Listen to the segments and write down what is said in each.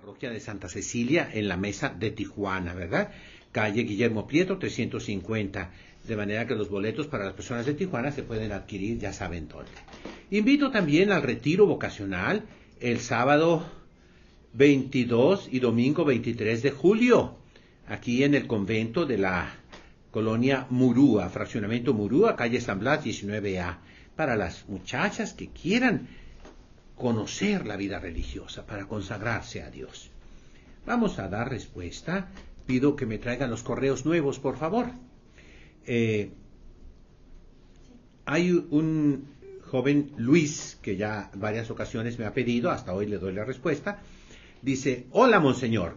Parroquia de Santa Cecilia en la mesa de Tijuana, ¿verdad? Calle Guillermo Prieto 350. De manera que los boletos para las personas de Tijuana se pueden adquirir, ya saben dónde. Invito también al retiro vocacional el sábado 22 y domingo 23 de julio, aquí en el convento de la colonia Murúa, fraccionamiento Murúa, calle San Blas 19A, para las muchachas que quieran conocer la vida religiosa, para consagrarse a Dios. Vamos a dar respuesta. Pido que me traigan los correos nuevos, por favor. Eh, hay un joven Luis que ya varias ocasiones me ha pedido, hasta hoy le doy la respuesta. Dice, hola monseñor,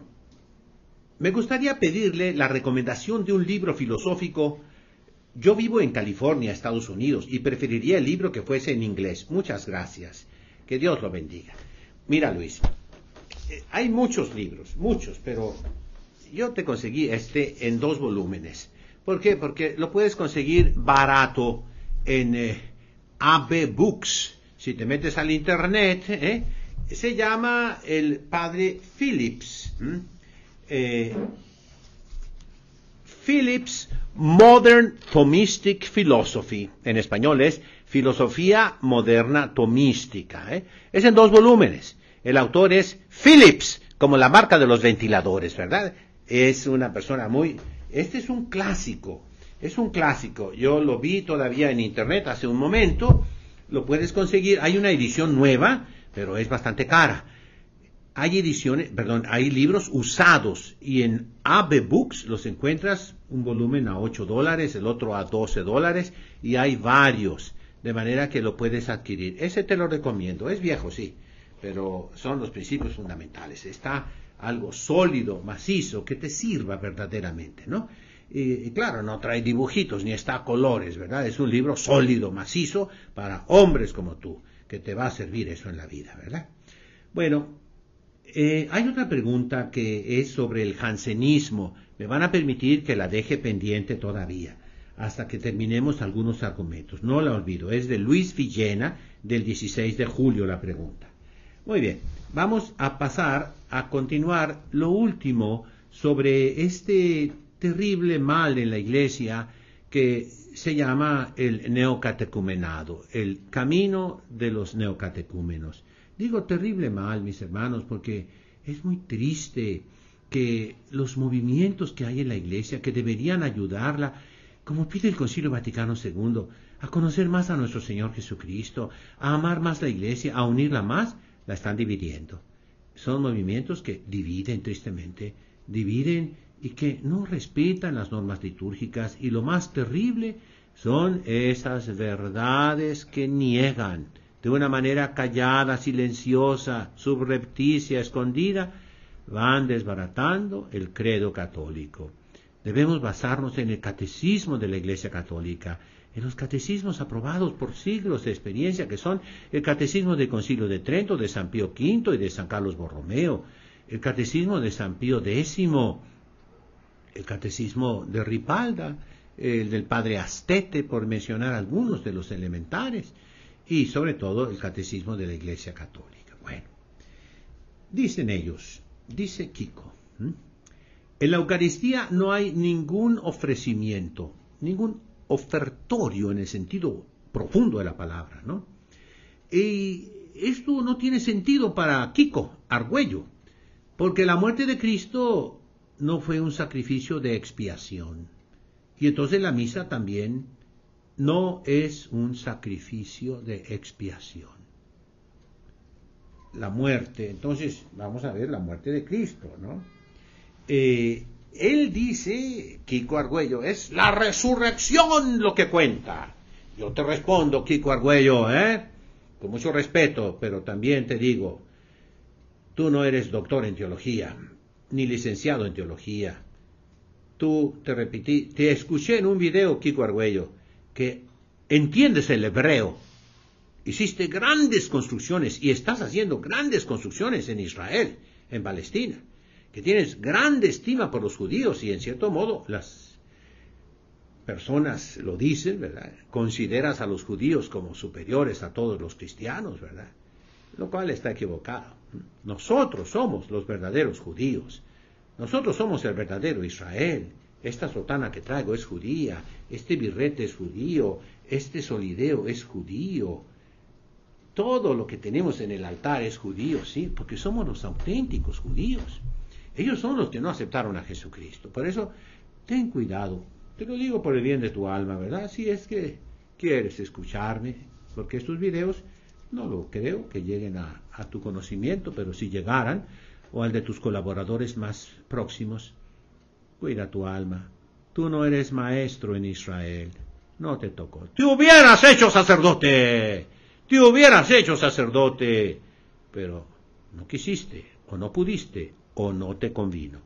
me gustaría pedirle la recomendación de un libro filosófico. Yo vivo en California, Estados Unidos, y preferiría el libro que fuese en inglés. Muchas gracias. Que Dios lo bendiga. Mira, Luis, eh, hay muchos libros, muchos, pero yo te conseguí este en dos volúmenes. ¿Por qué? Porque lo puedes conseguir barato en eh, AB Books. Si te metes al internet, ¿eh? se llama el padre Phillips. Phillips Modern Thomistic Philosophy. En español es Filosofía Moderna Tomística. ¿eh? Es en dos volúmenes. El autor es Phillips, como la marca de los ventiladores, ¿verdad? Es una persona muy... Este es un clásico, es un clásico. Yo lo vi todavía en internet hace un momento. Lo puedes conseguir. Hay una edición nueva, pero es bastante cara. Hay ediciones, perdón, hay libros usados y en AB Books los encuentras un volumen a 8 dólares, el otro a 12 dólares y hay varios de manera que lo puedes adquirir. Ese te lo recomiendo, es viejo, sí, pero son los principios fundamentales. Está algo sólido, macizo, que te sirva verdaderamente, ¿no? Y, claro, no trae dibujitos ni está a colores, ¿verdad? Es un libro sólido, macizo, para hombres como tú, que te va a servir eso en la vida, ¿verdad? Bueno, eh, hay otra pregunta que es sobre el jansenismo. Me van a permitir que la deje pendiente todavía hasta que terminemos algunos argumentos. No la olvido, es de Luis Villena del 16 de julio la pregunta. Muy bien, vamos a pasar a continuar lo último sobre este terrible mal en la iglesia que se llama el neocatecumenado, el camino de los neocatecúmenos. Digo terrible mal, mis hermanos, porque es muy triste que los movimientos que hay en la iglesia, que deberían ayudarla, como pide el Concilio Vaticano II, a conocer más a nuestro Señor Jesucristo, a amar más la Iglesia, a unirla más, la están dividiendo. Son movimientos que dividen tristemente, dividen y que no respetan las normas litúrgicas y lo más terrible son esas verdades que niegan de una manera callada, silenciosa, subrepticia, escondida, van desbaratando el credo católico. Debemos basarnos en el catecismo de la Iglesia Católica, en los catecismos aprobados por siglos de experiencia, que son el catecismo del Concilio de Trento, de San Pío V y de San Carlos Borromeo, el catecismo de San Pío X, el catecismo de Ripalda, el del Padre Astete, por mencionar algunos de los elementares, y sobre todo el catecismo de la Iglesia Católica. Bueno, dicen ellos, dice Kiko, en la Eucaristía no hay ningún ofrecimiento, ningún ofertorio en el sentido profundo de la palabra, ¿no? Y esto no tiene sentido para Kiko Argüello, porque la muerte de Cristo no fue un sacrificio de expiación. Y entonces la misa también no es un sacrificio de expiación. La muerte, entonces vamos a ver la muerte de Cristo, ¿no? Eh, él dice, Kiko Argüello, es la resurrección lo que cuenta. Yo te respondo, Kiko Argüello, ¿eh? con mucho respeto, pero también te digo, tú no eres doctor en teología, ni licenciado en teología. Tú, te repetí, te escuché en un video, Kiko Argüello, que entiendes el hebreo. Hiciste grandes construcciones y estás haciendo grandes construcciones en Israel, en Palestina que tienes grande estima por los judíos y en cierto modo las personas lo dicen, ¿verdad? Consideras a los judíos como superiores a todos los cristianos, ¿verdad? Lo cual está equivocado. Nosotros somos los verdaderos judíos. Nosotros somos el verdadero Israel. Esta sotana que traigo es judía, este birrete es judío, este solideo es judío. Todo lo que tenemos en el altar es judío, sí, porque somos los auténticos judíos. Ellos son los que no aceptaron a Jesucristo. Por eso, ten cuidado. Te lo digo por el bien de tu alma, ¿verdad? Si es que quieres escucharme, porque estos videos no lo creo que lleguen a, tu conocimiento, pero si llegaran, o al de tus colaboradores más próximos, cuida tu alma. Tú no eres maestro en Israel. No te tocó. Te hubieras hecho sacerdote. Te hubieras hecho sacerdote. Pero no quisiste, o no pudiste, o no te convino.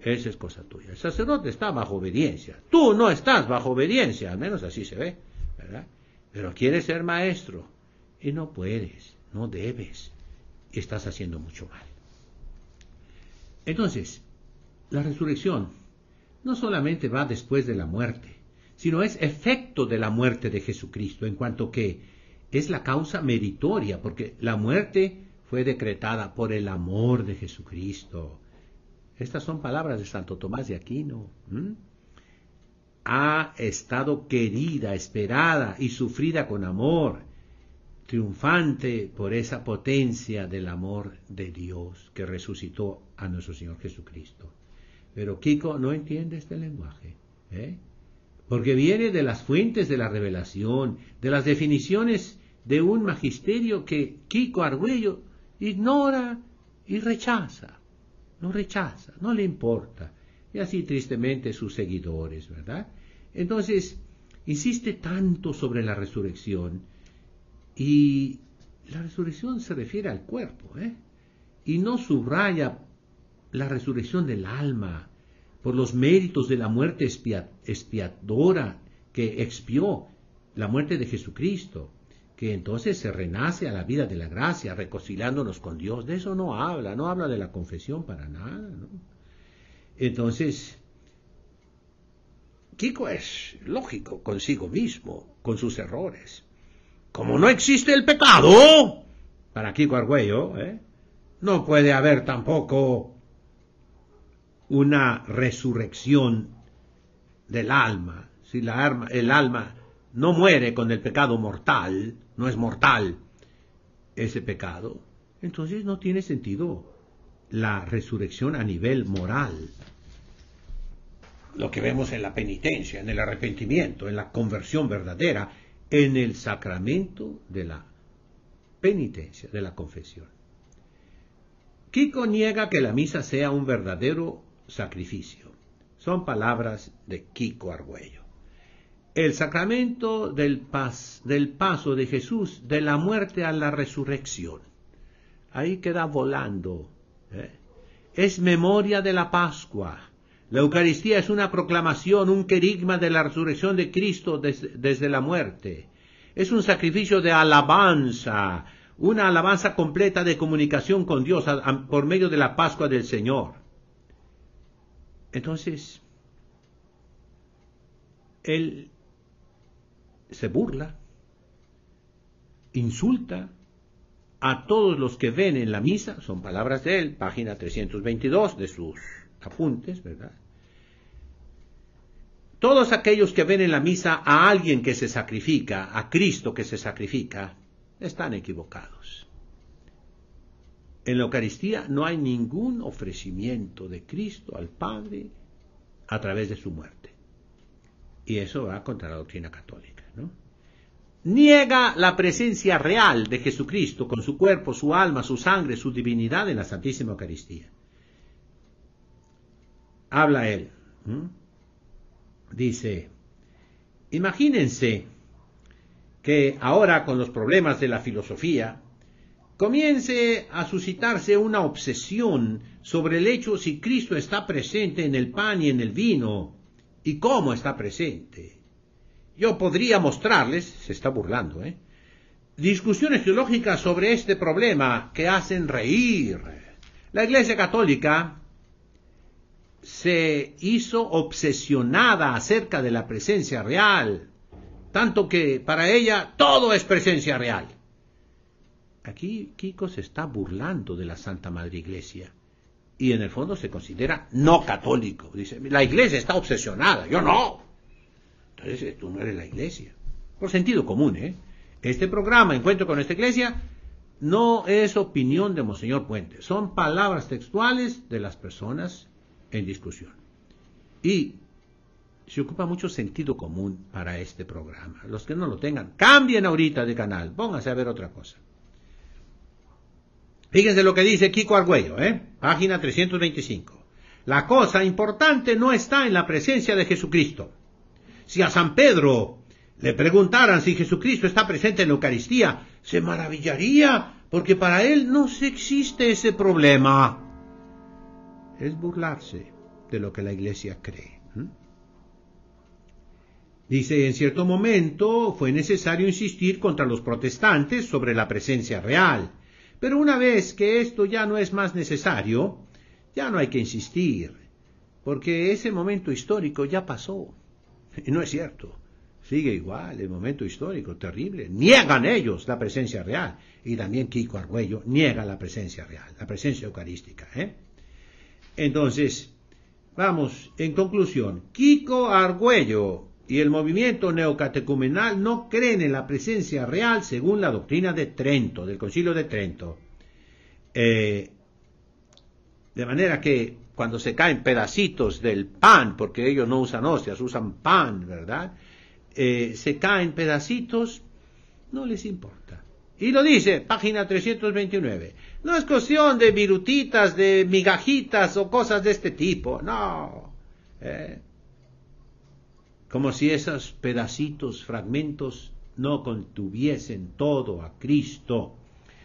Esa es cosa tuya. El sacerdote está bajo obediencia. Tú no estás bajo obediencia, al menos así se ve, ¿verdad? Pero quieres ser maestro y no puedes, no debes. Y estás haciendo mucho mal. Entonces, la resurrección no solamente va después de la muerte, sino es efecto de la muerte de Jesucristo, en cuanto que es la causa meritoria, porque la muerte fue decretada por el amor de Jesucristo. Estas son palabras de Santo Tomás de Aquino. Ha estado querida, esperada y sufrida con amor triunfante por esa potencia del amor de Dios que resucitó a nuestro Señor Jesucristo. Pero Kiko no entiende este lenguaje, ¿eh? porque viene de las fuentes de la revelación, de las definiciones de un magisterio que Kiko Argüello ignora y rechaza, no rechaza, no le importa, y así tristemente sus seguidores, ¿verdad? Entonces, insiste tanto sobre la resurrección, y la resurrección se refiere al cuerpo, ¿eh? Y no subraya la resurrección del alma por los méritos de la muerte expiadora que expió la muerte de Jesucristo, que entonces se renace a la vida de la gracia, reconciliándonos con Dios. De eso no habla, no habla de la confesión para nada. ¿no? Entonces, Kiko es lógico consigo mismo, con sus errores como no existe el pecado, para Kiko Argüello, ¿eh? no puede haber tampoco una resurrección del alma. Si la el alma no muere con el pecado mortal, no es mortal ese pecado, entonces no tiene sentido la resurrección a nivel moral. Lo que vemos en la penitencia, en el arrepentimiento, en la conversión verdadera, en el sacramento de la penitencia, de la confesión. Kiko niega que la misa sea un verdadero sacrificio. Son palabras de Kiko Argüello. El sacramento del, del paso de Jesús de la muerte a la resurrección. Ahí queda volando. ¿eh? Es memoria de la Pascua la Eucaristía es una proclamación, un querigma de la resurrección de Cristo desde, la muerte. Es un sacrificio de alabanza, una alabanza completa de comunicación con Dios por medio de la Pascua del Señor. Entonces, Él se burla, insulta a todos los que ven en la misa, son palabras de Él, página 322 de sus apuntes, ¿verdad? Todos aquellos que ven en la misa a alguien que se sacrifica, a Cristo que se sacrifica, están equivocados. En la Eucaristía no hay ningún ofrecimiento de Cristo al Padre a través de su muerte. Y eso va contra la doctrina católica. Niega la presencia real de Jesucristo con su cuerpo, su alma, su sangre, su divinidad en la Santísima Eucaristía. Habla él dice, imagínense que ahora con los problemas de la filosofía comience a suscitarse una obsesión sobre el hecho si Cristo está presente en el pan y en el vino y cómo está presente. Yo podría mostrarles, se está burlando, ¿eh? discusiones teológicas sobre este problema que hacen reír. La Iglesia Católica se hizo obsesionada acerca de la presencia real, tanto que para ella todo es presencia real. aquí Kiko se está burlando de la Santa Madre Iglesia y en el fondo se considera no católico. Dice, la iglesia está obsesionada, yo no. Entonces tú no eres la iglesia. Por sentido común, ¿eh? Este programa, Encuentro con esta iglesia, no es opinión de Monseñor Puente, son palabras textuales de las personas en discusión. Y se ocupa mucho sentido común para este programa. Los que no lo tengan, cambien ahorita de canal, pónganse a ver otra cosa. Fíjense lo que dice Kiko Argüello, ¿eh? página 325. La cosa importante no está en la presencia de Jesucristo. Si a San Pedro le preguntaran si Jesucristo está presente en la Eucaristía, se maravillaría, porque para él no se existe ese problema. Es burlarse de lo que la Iglesia cree. Dice, en cierto momento fue necesario insistir contra los protestantes sobre la presencia real pero una vez que esto ya no es más necesario, ya no hay que insistir, porque ese momento histórico ya pasó. Y no es cierto. Sigue igual el momento histórico, terrible. Niegan ellos la presencia real. Y también Kiko Argüello niega la presencia real, la presencia eucarística. ¿eh? Entonces, vamos, en conclusión, Kiko Argüello y el movimiento neocatecumenal no creen en la presencia real según la doctrina de Trento, del concilio de Trento. Eh, de manera que cuando se caen pedacitos del pan, porque ellos no usan hostias, usan pan, ¿verdad? Eh, se caen pedacitos, no les importa. Y lo dice, página 329. No es cuestión de virutitas, de migajitas o cosas de este tipo, no. Eh, como si esos pedacitos, fragmentos, no contuviesen todo a Cristo,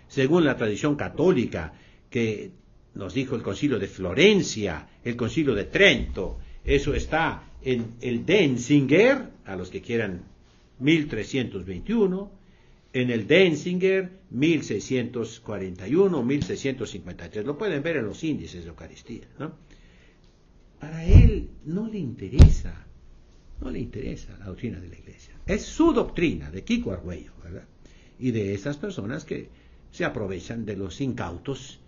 según la tradición católica que nos dijo el concilio de Florencia, el concilio de Trento, eso está en el Denzinger, a los que quieran 1321, en el Denzinger 1641, 1653, lo pueden ver en los índices de Eucaristía. Para él no le interesa no le interesa la doctrina de la iglesia. Es su doctrina, de Kiko Argüello, ¿verdad? Y de esas personas que se aprovechan de los incautos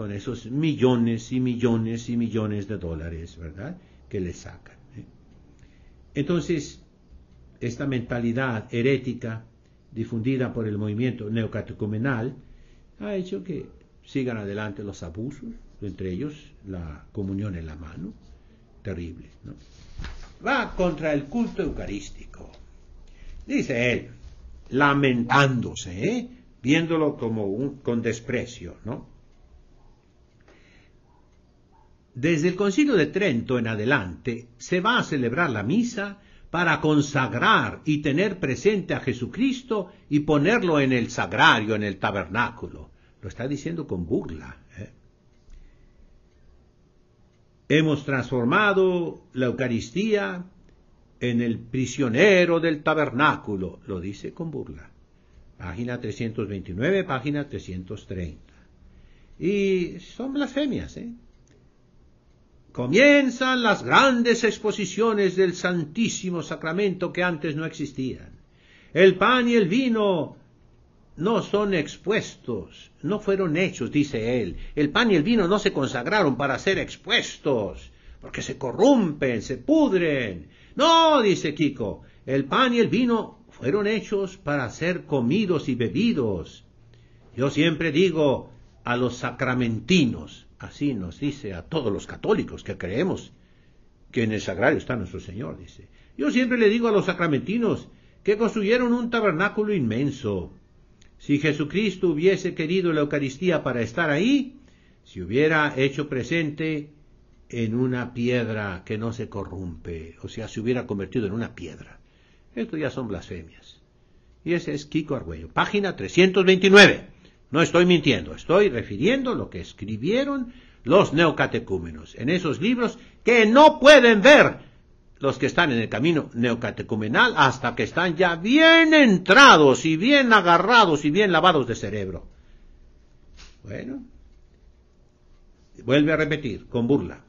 con esos millones y millones y millones de dólares, ¿verdad? Que le sacan. ¿eh? Entonces, esta mentalidad herética difundida por el movimiento neocatecumenal ha hecho que sigan adelante los abusos, entre ellos la comunión en la mano, terrible, ¿no? va contra el culto eucarístico. Dice él, lamentándose, ¿eh? viéndolo como un, con desprecio, ¿no? Desde el concilio de Trento en adelante se va a celebrar la misa para consagrar y tener presente a Jesucristo y ponerlo en el sagrario, en el tabernáculo. Lo está diciendo con burla. Hemos transformado la Eucaristía en el prisionero del tabernáculo, lo dice con burla. Página 329, página 330. Y son blasfemias, ¿eh? Comienzan las grandes exposiciones del Santísimo Sacramento que antes no existían. El pan y el vino no son expuestos, no fueron hechos, dice él. El pan y el vino no se consagraron para ser expuestos, porque se corrompen, se pudren. No, dice Kiko, el pan y el vino fueron hechos para ser comidos y bebidos. Yo siempre digo a los sacramentinos, así nos dice a todos los católicos que creemos que en el sagrario está nuestro Señor, dice. Yo siempre le digo a los sacramentinos que construyeron un tabernáculo inmenso, si Jesucristo hubiese querido la Eucaristía para estar ahí, se hubiera hecho presente en una piedra que no se corrompe, o sea, se hubiera convertido en una piedra. Esto ya son blasfemias. Y ese es Kiko Argüello, página 329. No estoy mintiendo, estoy refiriendo lo que escribieron los neocatecúmenos en esos libros que no pueden ver los que están en el camino neocatecumenal hasta que están ya bien entrados y bien agarrados y bien lavados de cerebro. Bueno, vuelve a repetir con burla.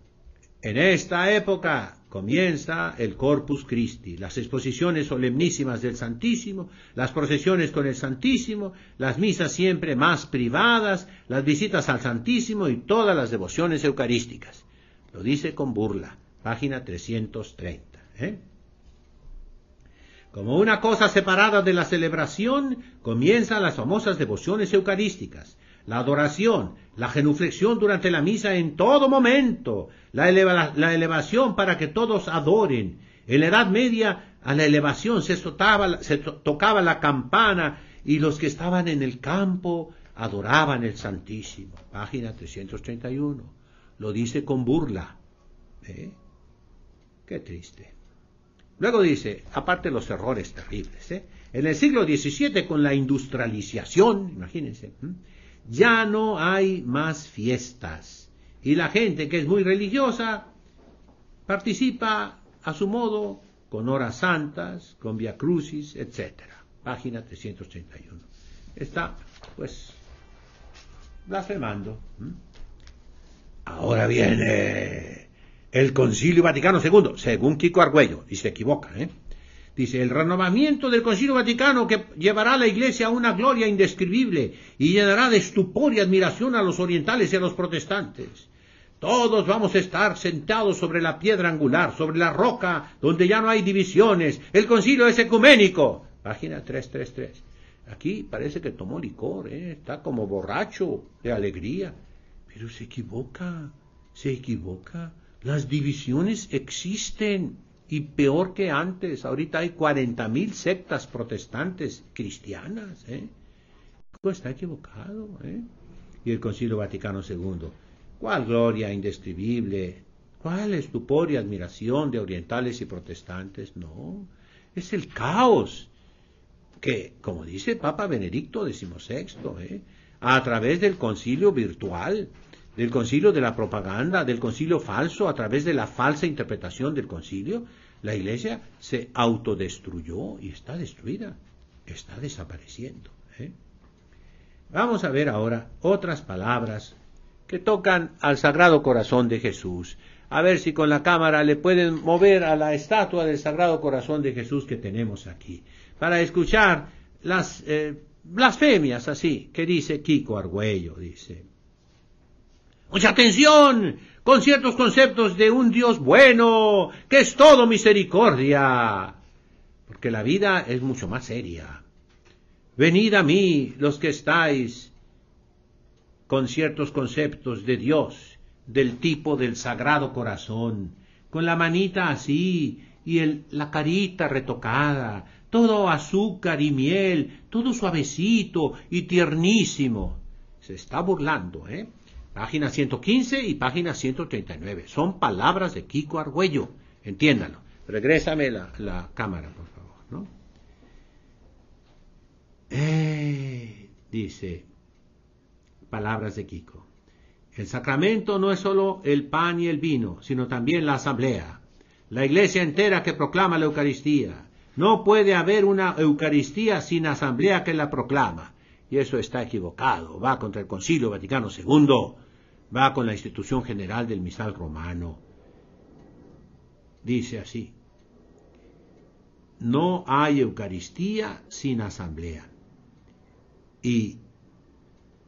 En esta época comienza el Corpus Christi, las exposiciones solemnísimas del Santísimo, las procesiones con el Santísimo, las misas siempre más privadas, las visitas al Santísimo y todas las devociones eucarísticas. Lo dice con burla, página 330. ¿eh? Como una cosa separada de la celebración, comienzan las famosas devociones eucarísticas, la adoración, la genuflexión durante la misa en todo momento, la, elevación para que todos adoren. En la Edad Media a la elevación se, tocaba la campana y los que estaban en el campo adoraban el Santísimo. Página 331. Lo dice con burla. ¿Eh? Qué triste. Luego dice, aparte los errores terribles, ¿eh? en el siglo XVII con la industrialización, imagínense, ya no hay más fiestas y la gente que es muy religiosa participa a su modo con horas santas, con via crucis, etc. Página 331. Está, pues, blasfemando. Ahora viene el Concilio Vaticano II, según Kiko Argüello, y se equivoca, ¿eh? Dice, el renovamiento del Concilio Vaticano que llevará a la Iglesia a una gloria indescribible y llenará de estupor y admiración a los orientales y a los protestantes. Todos vamos a estar sentados sobre la piedra angular, sobre la roca, donde ya no hay divisiones. El concilio es ecuménico. Página 333. Aquí parece que tomó licor, ¿eh? está como borracho de alegría. Pero se equivoca, se equivoca. Las divisiones existen y peor que antes. Ahorita hay 40.000 sectas protestantes cristianas. ¿eh? Está equivocado. ¿eh? Y el Concilio Vaticano II. ¿Cuál gloria indescribible? ¿Cuál estupor y admiración de orientales y protestantes? No, es el caos que, como dice Papa Benedicto XVI, ¿eh? a través del concilio virtual, del concilio de la propaganda, del concilio falso, a través de la falsa interpretación del concilio, la iglesia se autodestruyó y está destruida, está desapareciendo. ¿eh? Vamos a ver ahora otras palabras que tocan al Sagrado Corazón de Jesús. A ver si con la cámara le pueden mover a la estatua del Sagrado Corazón de Jesús que tenemos aquí, para escuchar las eh, blasfemias así que dice Kiko Argüello, dice. Mucha atención con ciertos conceptos de un Dios bueno, que es todo misericordia, porque la vida es mucho más seria. Venid a mí los que estáis con ciertos conceptos de Dios, del tipo del Sagrado Corazón, con la manita así y el, la carita retocada, todo azúcar y miel, todo suavecito y tiernísimo. Se está burlando, ¿eh? Página 115 y página 139. Son palabras de Kiko Argüello. Entiéndalo. Regrésame la, cámara, por favor. ¿no? Eh, dice, palabras de Kiko. El sacramento no es solo el pan y el vino, sino también la asamblea. La iglesia entera que proclama la Eucaristía. No puede haber una Eucaristía sin asamblea que la proclama y eso está equivocado, va contra el Concilio Vaticano II, va con la institución general del misal romano. Dice así, no hay Eucaristía sin asamblea. Y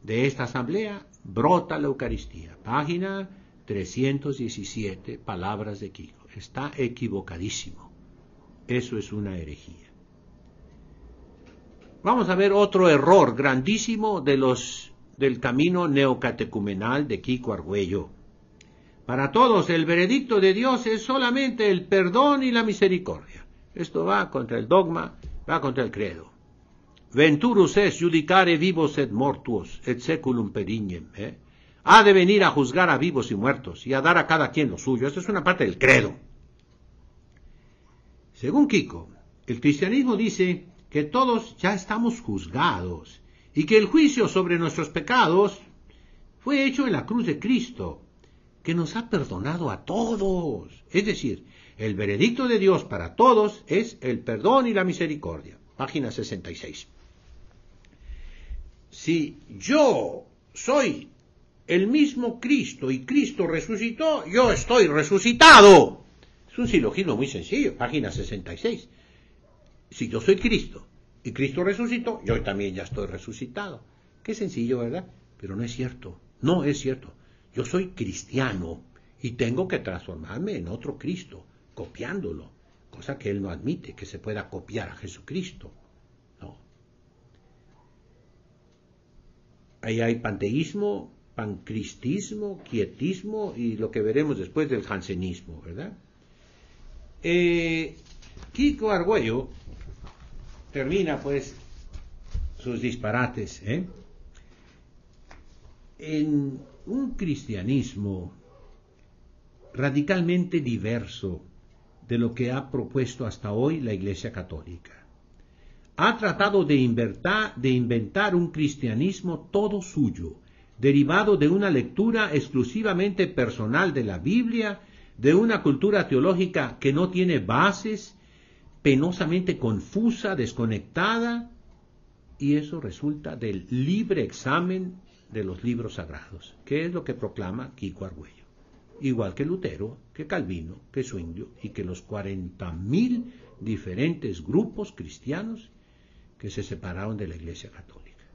de esta asamblea brota la Eucaristía. Página 317, palabras de Kiko. Está equivocadísimo. Eso es una herejía. Vamos a ver otro error grandísimo de los del camino neocatecumenal de Kiko Argüello. Para todos el veredicto de Dios es solamente el perdón y la misericordia. Esto va contra el dogma, va contra el credo. Venturus es judicare vivos et mortuos et seculum perignem. ¿eh? Ha de venir a juzgar a vivos y muertos y a dar a cada quien lo suyo. Esto es una parte del credo. Según Kiko, el cristianismo dice que todos ya estamos juzgados y que el juicio sobre nuestros pecados fue hecho en la cruz de Cristo, que nos ha perdonado a todos. Es decir, el veredicto de Dios para todos es el perdón y la misericordia. Página 66. Si yo soy el mismo Cristo y Cristo resucitó, yo estoy resucitado. Es un silogismo muy sencillo, página 66. Si yo soy Cristo y Cristo resucitó, yo también ya estoy resucitado. Qué sencillo, ¿verdad? Pero no es cierto. No es cierto. Yo soy cristiano y tengo que transformarme en otro Cristo, copiándolo, cosa que él no admite, que se pueda copiar a Jesucristo. No. Ahí hay panteísmo, pancristismo, quietismo y lo que veremos después del jansenismo, ¿verdad? Eh, Kiko Argüello termina pues sus disparates ¿eh? en un cristianismo radicalmente diverso de lo que ha propuesto hasta hoy la Iglesia Católica. Ha tratado de de inventar un cristianismo todo suyo, derivado de una lectura exclusivamente personal de la Biblia de una cultura teológica que no tiene bases, penosamente confusa, desconectada, y eso resulta del libre examen de los libros sagrados, que es lo que proclama Kiko Argüello, igual que Lutero, que Calvino, que Zwinglio y que los 40.000 diferentes grupos cristianos que se separaron de la Iglesia Católica.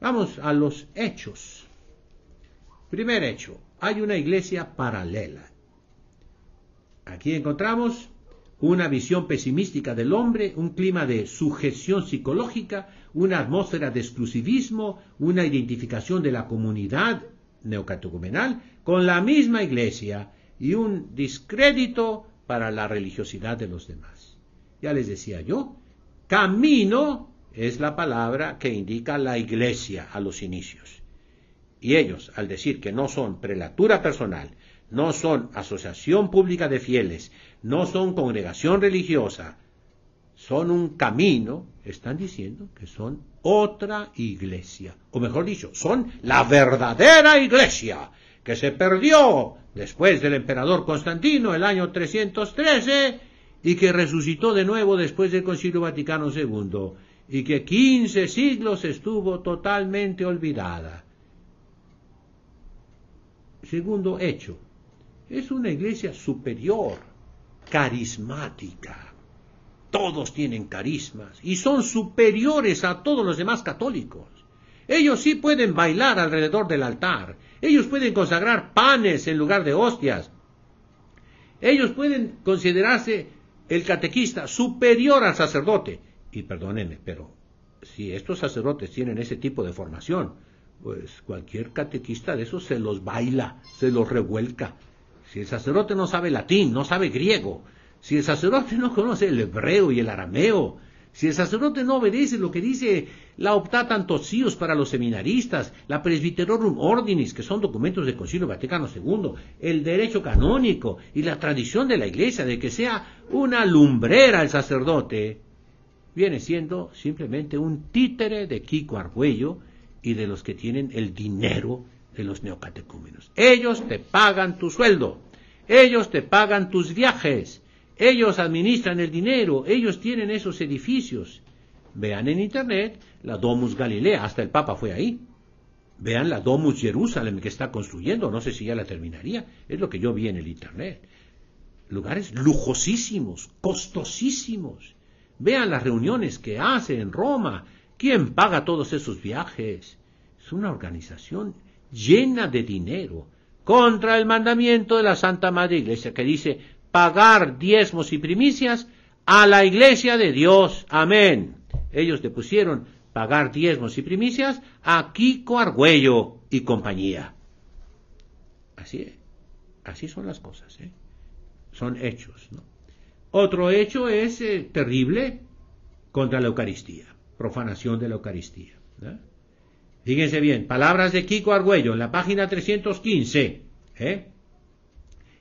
Vamos a los hechos. Primer hecho, hay una iglesia paralela. Aquí encontramos una visión pesimística del hombre, un clima de sujeción psicológica, una atmósfera de exclusivismo, una identificación de la comunidad neocatecumenal con la misma iglesia y un discrédito para la religiosidad de los demás. Ya les decía yo, camino es la palabra que indica la iglesia a los inicios. Y ellos, al decir que no son prelatura personal, no son asociación pública de fieles, no son congregación religiosa, son un camino, están diciendo que son otra iglesia, o mejor dicho, son la verdadera iglesia que se perdió después del emperador Constantino el año 313 y que resucitó de nuevo después del Concilio Vaticano II y que quince siglos estuvo totalmente olvidada. Segundo hecho, es una iglesia superior, carismática. Todos tienen carismas y son superiores a todos los demás católicos. Ellos sí pueden bailar alrededor del altar. Ellos pueden consagrar panes en lugar de hostias. Ellos pueden considerarse el catequista superior al sacerdote. Y perdónenme, pero si estos sacerdotes tienen ese tipo de formación, pues cualquier catequista de esos se los baila, se los revuelca. Si el sacerdote no sabe latín, no sabe griego, si el sacerdote no conoce el hebreo y el arameo, si el sacerdote no obedece lo que dice la optata para los seminaristas, la presbiterorum ordinis, que son documentos del Concilio Vaticano II, el derecho canónico y la tradición de la Iglesia de que sea una lumbrera el sacerdote, viene siendo simplemente un títere de Kiko Argüello y de los que tienen el dinero de los neocatecúmenos. Ellos te pagan tu sueldo, ellos te pagan tus viajes, ellos administran el dinero, ellos tienen esos edificios. Vean en internet la Domus Galilea, hasta el Papa fue ahí. Vean la Domus Jerusalem que está construyendo, no sé si ya la terminaría, es lo que yo vi en el internet. Lugares lujosísimos, costosísimos. Vean las reuniones que hace en Roma, ¿Quién paga todos esos viajes? Es una organización llena de dinero contra el mandamiento de la Santa Madre Iglesia que dice pagar diezmos y primicias a la Iglesia de Dios. Amén. Ellos le pusieron pagar diezmos y primicias a Kiko Argüello y compañía. Así Así son las cosas. ¿eh? Son hechos. Otro hecho es eh, terrible contra la Eucaristía profanación de la Eucaristía. Fíjense bien, palabras de Kiko Argüello en la página 315. ¿eh?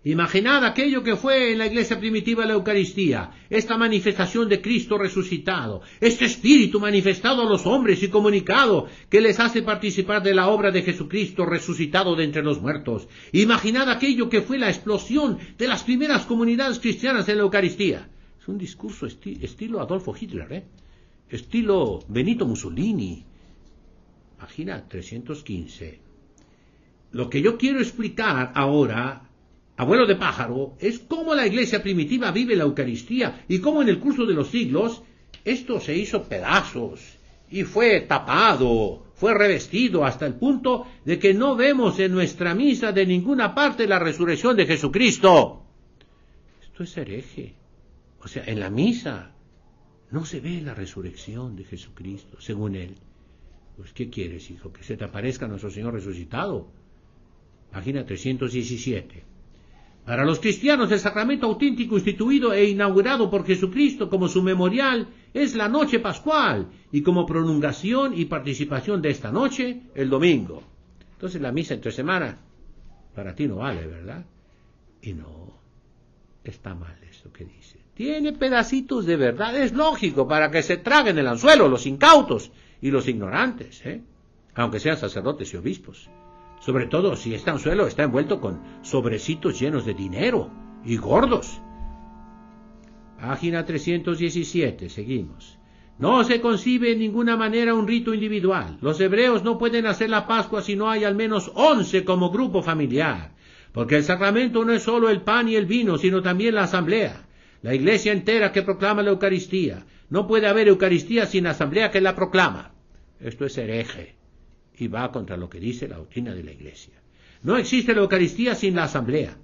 Imaginad aquello que fue en la iglesia primitiva la Eucaristía, esta manifestación de Cristo resucitado, este espíritu manifestado a los hombres y comunicado que les hace participar de la obra de Jesucristo resucitado de entre los muertos. Imaginad aquello que fue la explosión de las primeras comunidades cristianas en la Eucaristía. Es un discurso estilo Adolfo Hitler, ¿eh? estilo Benito Mussolini. Página 315. Lo que yo quiero explicar ahora abuelo de pájaro, es cómo la iglesia primitiva vive la Eucaristía y cómo en el curso de los siglos esto se hizo pedazos y fue tapado, fue revestido hasta el punto de que no vemos en nuestra misa de ninguna parte la resurrección de Jesucristo. Esto es hereje. O sea, en la misa no se ve la resurrección de Jesucristo, según él. Pues, ¿qué quieres, hijo? ¿Que se te aparezca nuestro Señor resucitado? Página 317. Para los cristianos, el sacramento auténtico instituido e inaugurado por Jesucristo como su memorial es la noche pascual y como prolongación y participación de esta noche, el domingo. Entonces la misa entre semana para ti no vale, ¿verdad? Y no, está mal eso que dice. Tiene pedacitos de verdad, es lógico, para que se traguen el anzuelo los incautos y los ignorantes, ¿eh? aunque sean sacerdotes y obispos sobre todo si este anzuelo está envuelto con sobrecitos llenos de dinero y gordos. Página 317, seguimos. No se concibe en ninguna manera un rito individual. Los hebreos no pueden hacer la Pascua si no hay al menos once como grupo familiar, porque el sacramento no es solo el pan y el vino, sino también la asamblea, la iglesia entera que proclama la Eucaristía. No puede haber Eucaristía sin asamblea que la proclama. Esto es hereje y va contra lo que dice la doctrina de la Iglesia. No existe la Eucaristía sin la asamblea.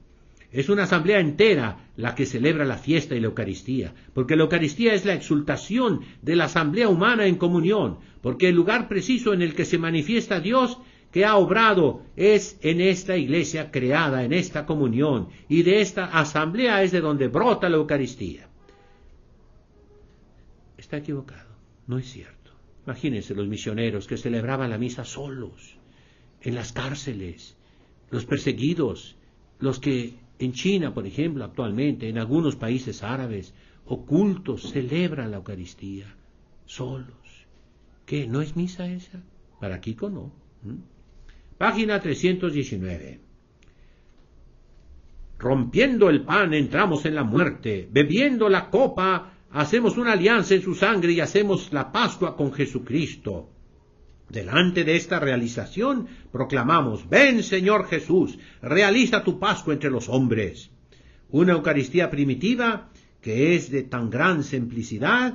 Es una asamblea entera la que celebra la fiesta y la Eucaristía, porque la Eucaristía es la exultación de la asamblea humana en comunión, porque el lugar preciso en el que se manifiesta Dios que ha obrado es en esta iglesia creada, en esta comunión, y de esta asamblea es de donde brota la Eucaristía. Está equivocado, no es cierto. Imagínense los misioneros que celebraban la misa solos, en las cárceles, los perseguidos, los que en China, por ejemplo, actualmente, en algunos países árabes, ocultos, celebran la Eucaristía, solos. ¿Qué? ¿No es misa esa? Para Kiko no. Página 319. Rompiendo el pan entramos en la muerte, bebiendo la copa hacemos una alianza en su sangre y hacemos la Pascua con Jesucristo. Delante de esta realización proclamamos, ven Señor Jesús, realiza tu Pascua entre los hombres. Una Eucaristía primitiva que es de tan gran simplicidad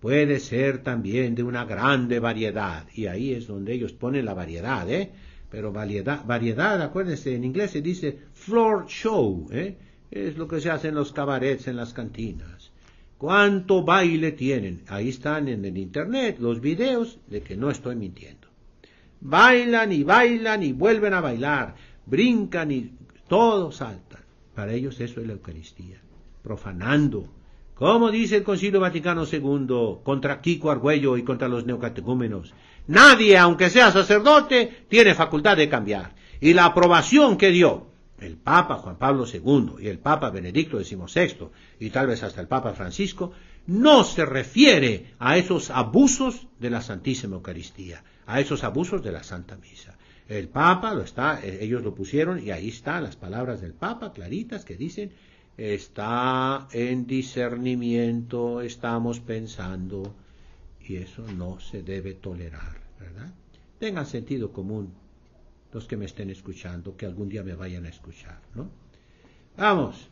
puede ser también de una grande variedad. Y ahí es donde ellos ponen la variedad, ¿eh? Pero variedad, variedad acuérdense, en inglés se dice floor show, ¿eh? Es lo que se hace en los cabarets, en las cantinas. ¿Cuánto baile tienen? Ahí están en el internet los videos de que no estoy mintiendo. Bailan y bailan y vuelven a bailar, brincan y todo saltan. Para ellos eso es la Eucaristía, profanando. Como dice el Concilio Vaticano II contra Kiko Argüello y contra los neocatecúmenos, nadie, aunque sea sacerdote, tiene facultad de cambiar. Y la aprobación que dio el Papa Juan Pablo II y el Papa Benedicto XVI y tal vez hasta el Papa Francisco, no se refiere a esos abusos de la Santísima Eucaristía, a esos abusos de la Santa Misa. El Papa lo está, eh, ellos lo pusieron y ahí están las palabras del Papa claritas que dicen está en discernimiento, estamos pensando y eso no se debe tolerar, ¿verdad? Tengan sentido común, los que me estén escuchando, que algún día me vayan a escuchar, ¿no? Vamos,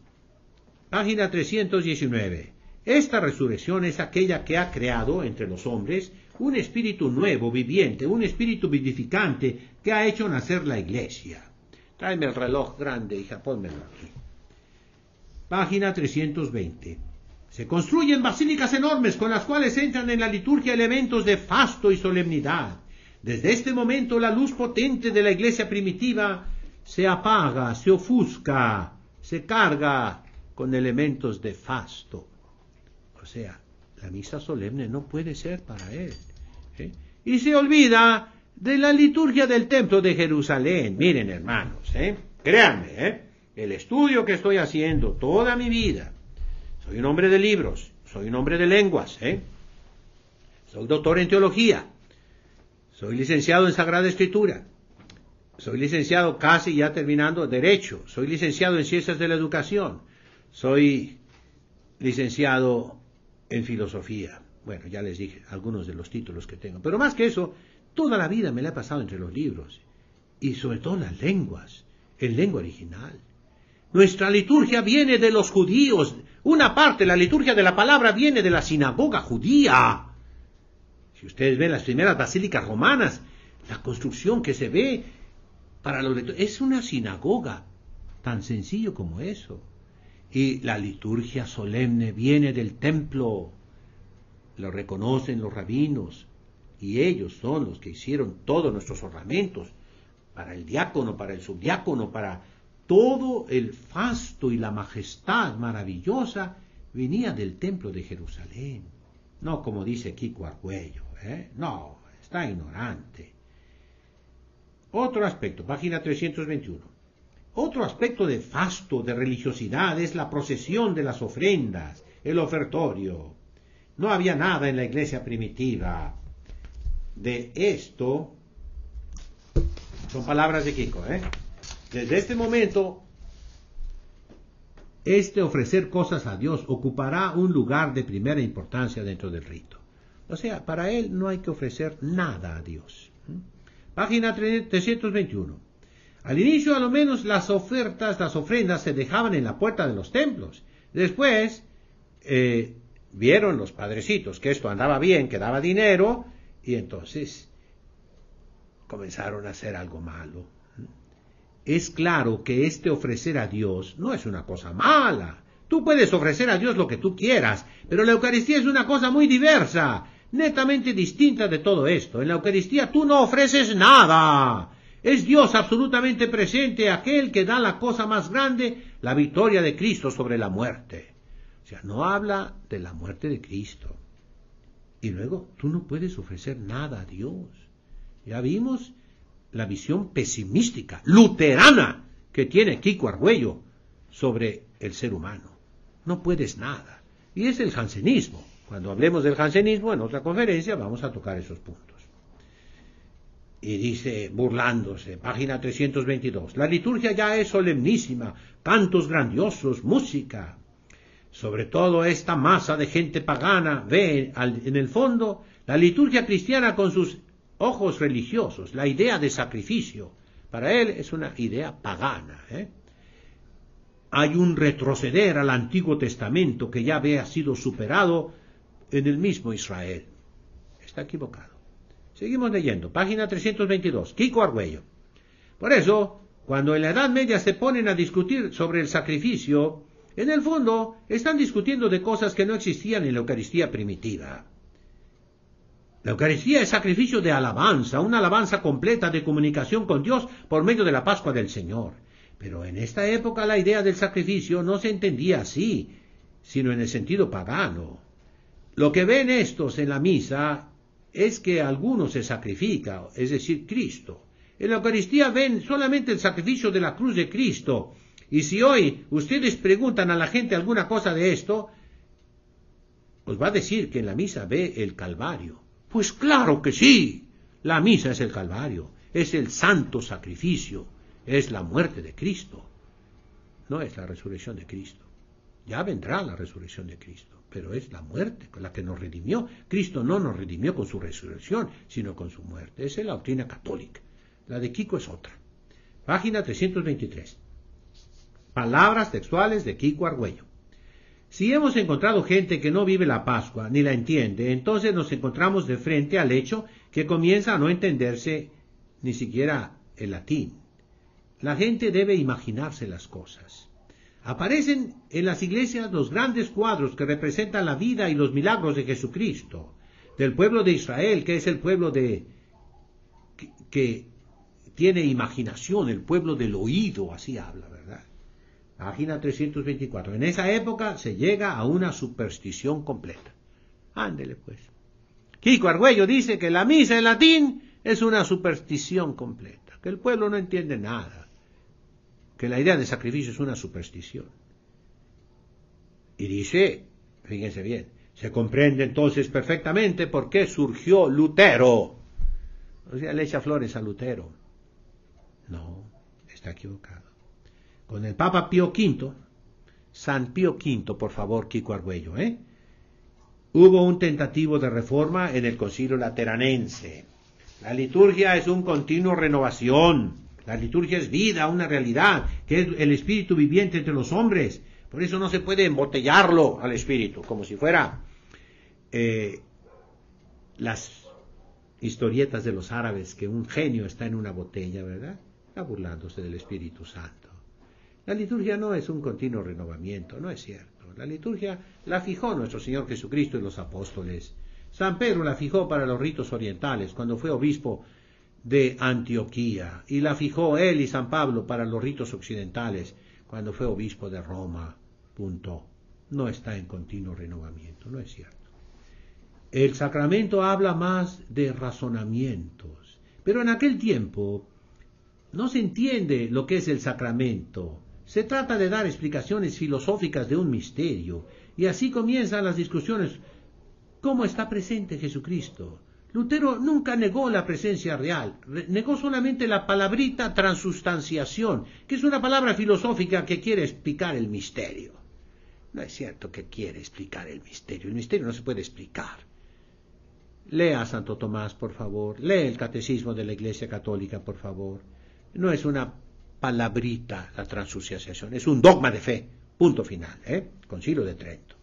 página 319. Esta resurrección es aquella que ha creado entre los hombres un espíritu nuevo, viviente, un espíritu vivificante que ha hecho nacer la iglesia. Tráeme el reloj grande, hija, pónmelo aquí. Página 320. Se construyen basílicas enormes con las cuales entran en la liturgia elementos de fasto y solemnidad desde este momento la luz potente de la iglesia primitiva se apaga, se ofusca, se carga con elementos de fasto. O sea, la misa solemne no puede ser para él. ¿eh? Y se olvida de la liturgia del templo de Jerusalén. Miren, hermanos, ¿eh? créanme, ¿eh? el estudio que estoy haciendo toda mi vida, soy un hombre de libros, soy un hombre de lenguas, ¿eh? soy doctor en teología, soy licenciado en Sagrada Escritura. Soy licenciado casi ya terminando Derecho. Soy licenciado en Ciencias de la Educación. Soy licenciado en Filosofía. Bueno, ya les dije algunos de los títulos que tengo. Pero más que eso, toda la vida me la he pasado entre los libros. Y sobre todo las lenguas, en lengua original. Nuestra liturgia viene de los judíos. Una parte, la liturgia de la palabra, viene de la sinagoga judía. Si ustedes ven las primeras basílicas romanas, la construcción que se ve para los es una sinagoga, tan sencillo como eso. Y la liturgia solemne viene del templo. Lo reconocen los rabinos. Y ellos son los que hicieron todos nuestros ornamentos. Para el diácono, para el subdiácono, para todo el fasto y la majestad maravillosa venía del templo de Jerusalén. No como dice Kiko Argüello, ¿eh? no, está ignorante. Otro aspecto, página 321. Otro aspecto de fasto, de religiosidad, es la procesión de las ofrendas, el ofertorio. No había nada en la iglesia primitiva. De esto, son palabras de Kiko, ¿eh? Desde este momento, este ofrecer cosas a Dios ocupará un lugar de primera importancia dentro del rito. O sea, para él no hay que ofrecer nada a Dios. Página 321. Al inicio, a lo menos, las ofertas, las ofrendas se dejaban en la puerta de los templos. Después, eh, vieron los padrecitos que esto andaba bien, que daba dinero, y entonces comenzaron a hacer algo malo. Es claro que este ofrecer a Dios no es una cosa mala. Tú puedes ofrecer a Dios lo que tú quieras, pero la Eucaristía es una cosa muy diversa, netamente distinta de todo esto. En la Eucaristía tú no ofreces nada. Es Dios absolutamente presente, aquel que da la cosa más grande, la victoria de Cristo sobre la muerte. O sea, no habla de la muerte de Cristo. Y luego, tú no puedes ofrecer nada a Dios. Ya vimos la visión pesimística, luterana, que tiene Kiko Argüello sobre el ser humano. No puedes nada. Y es el jansenismo. Cuando hablemos del jansenismo en otra conferencia vamos a tocar esos puntos y dice, burlándose, página 322, la liturgia ya es solemnísima, cantos grandiosos, música. Sobre todo esta masa de gente pagana ve en el fondo la liturgia cristiana con sus ojos religiosos, la idea de sacrificio. Para él es una idea pagana. ¿eh? Hay un retroceder al Antiguo Testamento que ya había sido superado en el mismo Israel. Está equivocado. Seguimos leyendo, página 322, Kiko Argüello. Por eso, cuando en la Edad Media se ponen a discutir sobre el sacrificio, en el fondo están discutiendo de cosas que no existían en la Eucaristía primitiva. La Eucaristía es sacrificio de alabanza, una alabanza completa de comunicación con Dios por medio de la Pascua del Señor. Pero en esta época la idea del sacrificio no se entendía así, sino en el sentido pagano. Lo que ven estos en la misa es que alguno se sacrifica, es decir, Cristo. En la Eucaristía ven solamente el sacrificio de la cruz de Cristo. Y si hoy ustedes preguntan a la gente alguna cosa de esto, os va a decir que en la misa ve el Calvario. Pues claro que sí. La misa es el Calvario, es el santo sacrificio, es la muerte de Cristo. No es la resurrección de Cristo. Ya vendrá la resurrección de Cristo pero es la muerte la que nos redimió. Cristo no nos redimió con su resurrección, sino con su muerte. Esa es la doctrina católica. La de Kiko es otra. Página 323. Palabras textuales de Kiko Argüello. Si hemos encontrado gente que no vive la Pascua ni la entiende, entonces nos encontramos de frente al hecho que comienza a no entenderse ni siquiera el latín. La gente debe imaginarse las cosas. Aparecen en las iglesias los grandes cuadros que representan la vida y los milagros de Jesucristo, del pueblo de Israel, que es el pueblo de que, tiene imaginación, el pueblo del oído, así habla, ¿verdad? Página 324. En esa época se llega a una superstición completa. Ándele pues. Kiko Argüello dice que la misa en latín es una superstición completa, que el pueblo no entiende nada que la idea de sacrificio es una superstición. Y dice, fíjense bien, se comprende entonces perfectamente por qué surgió Lutero. O sea, le echa flores a Lutero. No, está equivocado. Con el Papa Pío V, San Pío V, por favor, Kiko Argüello, ¿eh? Hubo un tentativo de reforma en el Concilio Lateranense. La liturgia es un continuo renovación La liturgia es vida, una realidad, que es el espíritu viviente entre los hombres. Por eso no se puede embotellarlo al espíritu, como si fuera eh, las historietas de los árabes, que un genio está en una botella, ¿verdad? Está burlándose del Espíritu Santo. La liturgia no es un continuo renovamiento, no es cierto. La liturgia la fijó nuestro Señor Jesucristo y los apóstoles. San Pedro la fijó para los ritos orientales cuando fue obispo de Antioquía y la fijó él y San Pablo para los ritos occidentales cuando fue obispo de Roma. Punto. No está en continuo renovamiento, no es cierto. El sacramento habla más de razonamientos, pero en aquel tiempo no se entiende lo que es el sacramento. Se trata de dar explicaciones filosóficas de un misterio, y así comienzan las discusiones. ¿Cómo está presente Jesucristo? Lutero nunca negó la presencia real, negó solamente la palabrita transustanciación, que es una palabra filosófica que quiere explicar el misterio. No es cierto que quiere explicar el misterio, el misterio no se puede explicar. Lea a Santo Tomás, por favor, lee el Catecismo de la Iglesia Católica, por favor. No es una palabrita la transustanciación, es un dogma de fe, punto final, ¿eh? Concilio de Trento.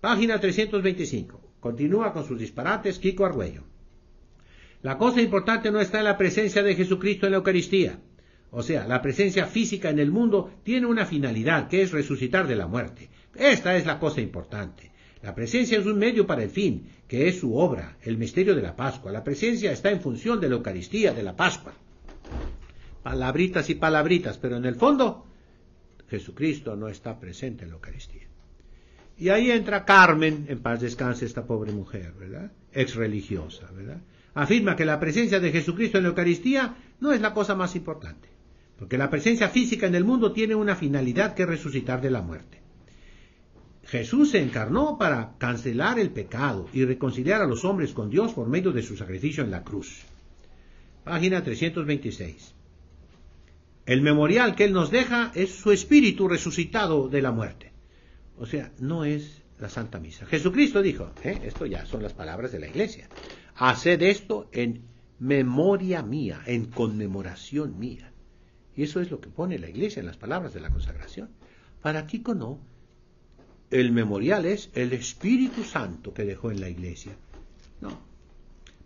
Página 325. Continúa con sus disparates Kiko Argüello. La cosa importante no está en la presencia de Jesucristo en la Eucaristía. O sea, la presencia física en el mundo tiene una finalidad, que es resucitar de la muerte. Esta es la cosa importante. La presencia es un medio para el fin, que es su obra, el misterio de la Pascua. La presencia está en función de la Eucaristía, de la Pascua. Palabritas y palabritas, pero en el fondo Jesucristo no está presente en la Eucaristía. Y ahí entra Carmen, en paz descanse esta pobre mujer, ¿verdad? Ex religiosa, ¿verdad? Afirma que la presencia de Jesucristo en la Eucaristía no es la cosa más importante, porque la presencia física en el mundo tiene una finalidad que es resucitar de la muerte. Jesús se encarnó para cancelar el pecado y reconciliar a los hombres con Dios por medio de su sacrificio en la cruz. Página 326. El memorial que Él nos deja es su espíritu resucitado de la muerte. O sea, no es la Santa Misa. Jesucristo dijo, ¿eh? esto ya son las palabras de la iglesia, Haced esto en memoria mía, en conmemoración mía. Y eso es lo que pone la iglesia en las palabras de la consagración. Para Kiko no. El memorial es el Espíritu Santo que dejó en la iglesia. No.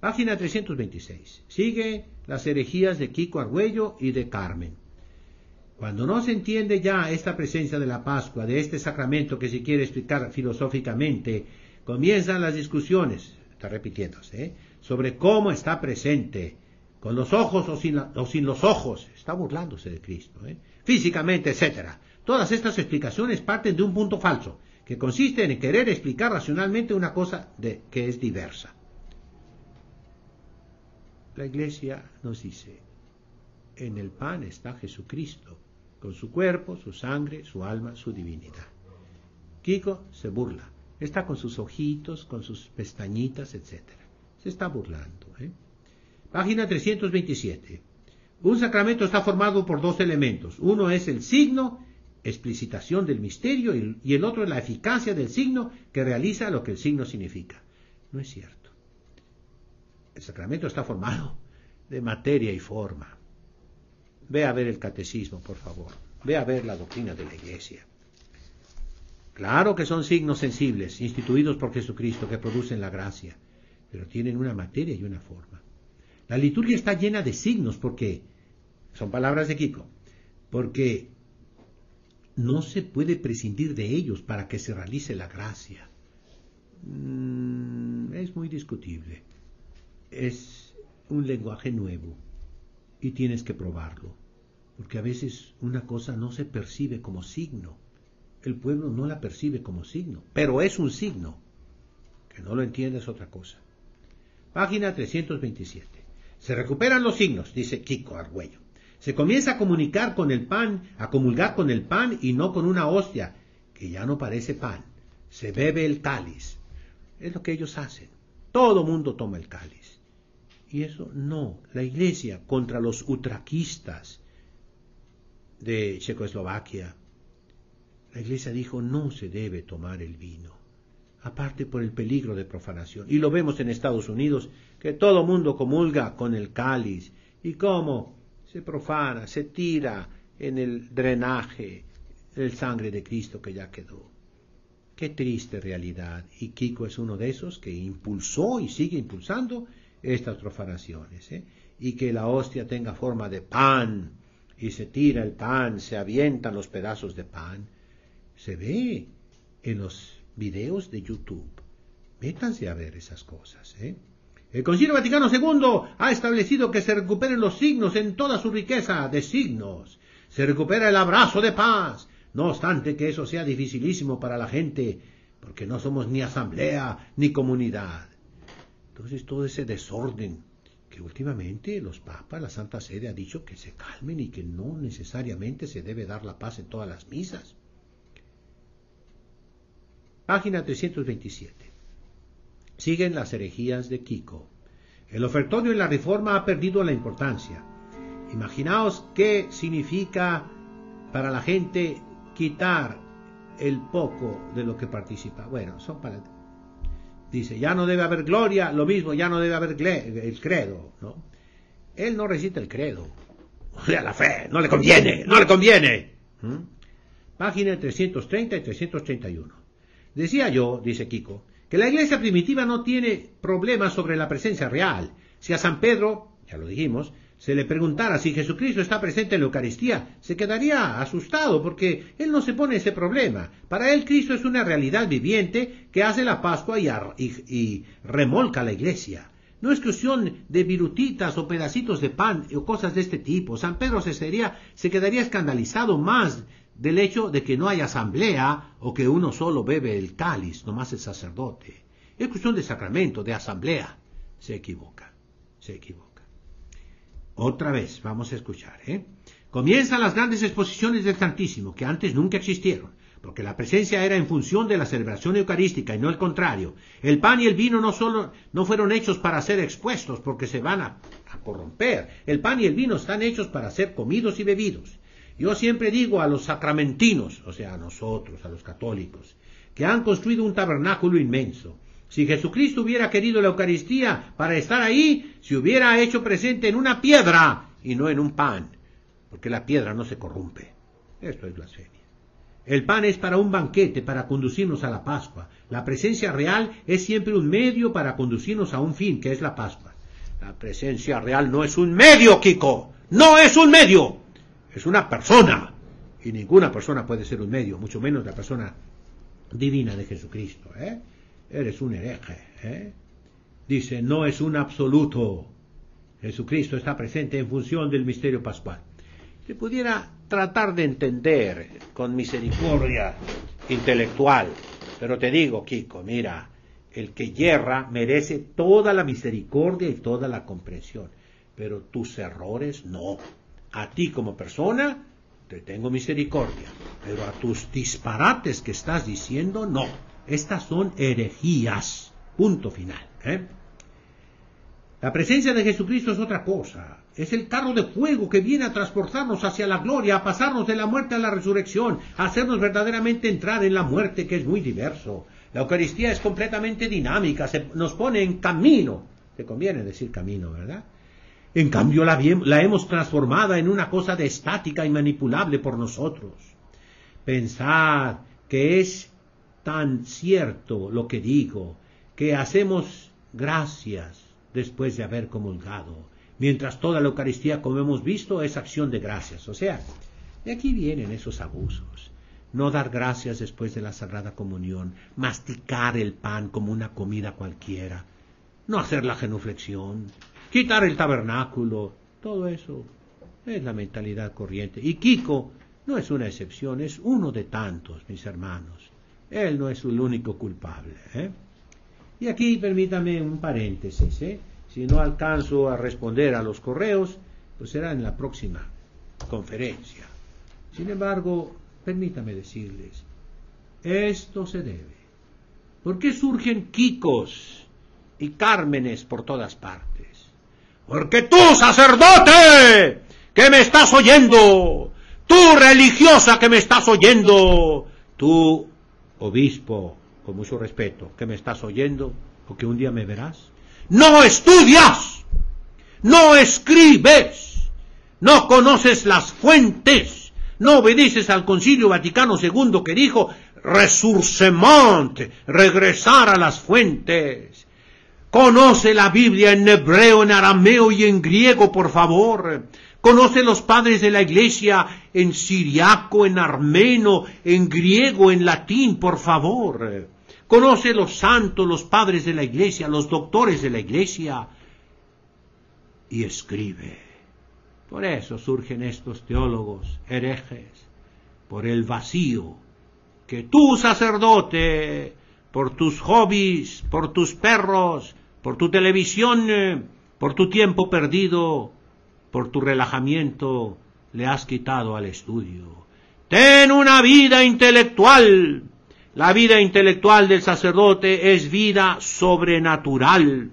Página 326. Sigue las herejías de Kiko Argüello y de Carmen. Cuando no se entiende ya esta presencia de la Pascua, de este sacramento que se quiere explicar filosóficamente, comienzan las discusiones está repitiéndose, ¿eh? sobre cómo está presente, con los ojos o sin, los ojos, está burlándose de Cristo, ¿eh? físicamente, etcétera. Todas estas explicaciones parten de un punto falso, que consiste en querer explicar racionalmente una cosa de, que es diversa. La iglesia nos dice, en el pan está Jesucristo, con su cuerpo, su sangre, su alma, su divinidad. Kiko se burla Está con sus ojitos, con sus pestañitas, etc. Se está burlando. ¿eh? Página 327. Un sacramento está formado por dos elementos. Uno es el signo, explicitación del misterio, y el otro es la eficacia del signo que realiza lo que el signo significa. No es cierto. El sacramento está formado de materia y forma. Ve a ver el catecismo, por favor. Ve a ver la doctrina de la iglesia. Claro que son signos sensibles, instituidos por Jesucristo, que producen la gracia, pero tienen una materia y una forma. La liturgia está llena de signos porque, son palabras de Kiko, porque no se puede prescindir de ellos para que se realice la gracia. Mm, es muy discutible. Es un lenguaje nuevo y tienes que probarlo, porque a veces una cosa no se percibe como signo el pueblo no la percibe como signo, pero es un signo. Que no lo entiende es otra cosa. Página 327. Se recuperan los signos, dice Kiko Argüello. Se comienza a comunicar con el pan, a comulgar con el pan y no con una hostia, que ya no parece pan. Se bebe el cáliz. Es lo que ellos hacen. Todo mundo toma el cáliz. Y eso no. La iglesia contra los utraquistas de Checoslovaquia, la iglesia dijo no se debe tomar el vino, aparte por el peligro de profanación. Y lo vemos en Estados Unidos, que todo mundo comulga con el cáliz. ¿Y cómo? se profana, se tira en el drenaje el sangre de Cristo que ya quedó. Qué triste realidad. Y Kiko es uno de esos que impulsó y sigue impulsando estas profanaciones. ¿eh? Y que la hostia tenga forma de pan y se tira el pan, se avientan los pedazos de pan. Se ve en los videos de YouTube. Métanse a ver esas cosas. ¿eh? El Concilio Vaticano II ha establecido que se recuperen los signos en toda su riqueza de signos. Se recupera el abrazo de paz, no obstante que eso sea dificilísimo para la gente, porque no somos ni asamblea ni comunidad. Entonces todo ese desorden que últimamente los papas, la Santa Sede ha dicho que se calmen y que no necesariamente se debe dar la paz en todas las misas. Página 327. Siguen las herejías de Kiko. El ofertorio en la reforma ha perdido la importancia. Imaginaos qué significa para la gente quitar el poco de lo que participa. Bueno, son para... Dice, ya no debe haber gloria, lo mismo, ya no debe haber el credo, ¿no? Él no recita el credo. O sea, la fe, no le conviene, no le conviene. ¿Mm? Página 330 y 331. Decía yo, dice Kiko, que la iglesia primitiva no tiene problemas sobre la presencia real. Si a San Pedro, ya lo dijimos, se le preguntara si Jesucristo está presente en la Eucaristía, se quedaría asustado porque él no se pone ese problema. Para él Cristo es una realidad viviente que hace la Pascua y, remolca la iglesia. No es cuestión de virutitas o pedacitos de pan o cosas de este tipo. San Pedro se, sería, se quedaría escandalizado más del hecho de que no hay asamblea o que uno solo bebe el cáliz, nomás el sacerdote. Es cuestión de sacramento, de asamblea. Se equivoca, se equivoca. Otra vez, vamos a escuchar. ¿eh? Comienzan las grandes exposiciones del Santísimo, que antes nunca existieron, porque la presencia era en función de la celebración eucarística y no el contrario. El pan y el vino no solo no fueron hechos para ser expuestos, porque se van a, a corromper. El pan y el vino están hechos para ser comidos y bebidos. Yo siempre digo a los sacramentinos, o sea, a nosotros, a los católicos, que han construido un tabernáculo inmenso, si Jesucristo hubiera querido la Eucaristía para estar ahí, se hubiera hecho presente en una piedra y no en un pan, porque la piedra no se corrompe. Esto es blasfemia. El pan es para un banquete, para conducirnos a la Pascua. La presencia real es siempre un medio para conducirnos a un fin, que es la Pascua. La presencia real no es un medio, Kiko. No es un medio. Es una persona. Y ninguna persona puede ser un medio, mucho menos la persona divina de Jesucristo. ¿eh? eres un hereje. ¿eh? Dice, no es un absoluto. Jesucristo está presente en función del misterio pascual. Se pudiera tratar de entender con misericordia intelectual, pero te digo, Kiko, mira, el que yerra merece toda la misericordia y toda la comprensión, pero tus errores no. A ti como persona te tengo misericordia, pero a tus disparates que estás diciendo no. Estas son herejías. Punto final. ¿eh? La presencia de Jesucristo es otra cosa. Es el carro de fuego que viene a transportarnos hacia la gloria, a pasarnos de la muerte a la resurrección, a hacernos verdaderamente entrar en la muerte, que es muy diverso. La Eucaristía es completamente dinámica, se nos pone en camino. Te conviene decir camino, ¿verdad? En cambio la, hemos transformada en una cosa de estática y manipulable por nosotros. Pensad que es tan cierto lo que digo, que hacemos gracias después de haber comulgado, mientras toda la Eucaristía, como hemos visto, es acción de gracias. O sea, de aquí vienen esos abusos. No dar gracias después de la Sagrada Comunión, masticar el pan como una comida cualquiera, no hacer la genuflexión, quitar el tabernáculo, todo eso es la mentalidad corriente. Y Kiko no es una excepción, es uno de tantos, mis hermanos. Él no es el único culpable. ¿eh? Y aquí permítame un paréntesis. ¿eh? Si no alcanzo a responder a los correos, pues será en la próxima conferencia. Sin embargo, permítame decirles, esto se debe. ¿Por qué surgen Kikos y Cármenes por todas partes? Porque tú, sacerdote, que me estás oyendo, tú, religiosa, que me estás oyendo, tú, obispo, con mucho respeto, que me estás oyendo o que un día me verás, no estudias, no escribes, No conoces las fuentes. No obedeces al Concilio Vaticano II que dijo resurcement, regresar a las fuentes. Conoce la Biblia en hebreo, en arameo y en griego, por favor. Conoce los padres de la iglesia en siriaco, en armeno, en griego, en latín, por favor. Conoce los santos, los padres de la iglesia, los doctores de la iglesia. Y escribe. Por eso surgen estos teólogos herejes, por el vacío que tú, sacerdote, por tus hobbies, por tus perros, por tu televisión, eh, por tu tiempo perdido, por tu relajamiento, le has quitado al estudio. Ten una vida intelectual. La vida intelectual del sacerdote es vida sobrenatural.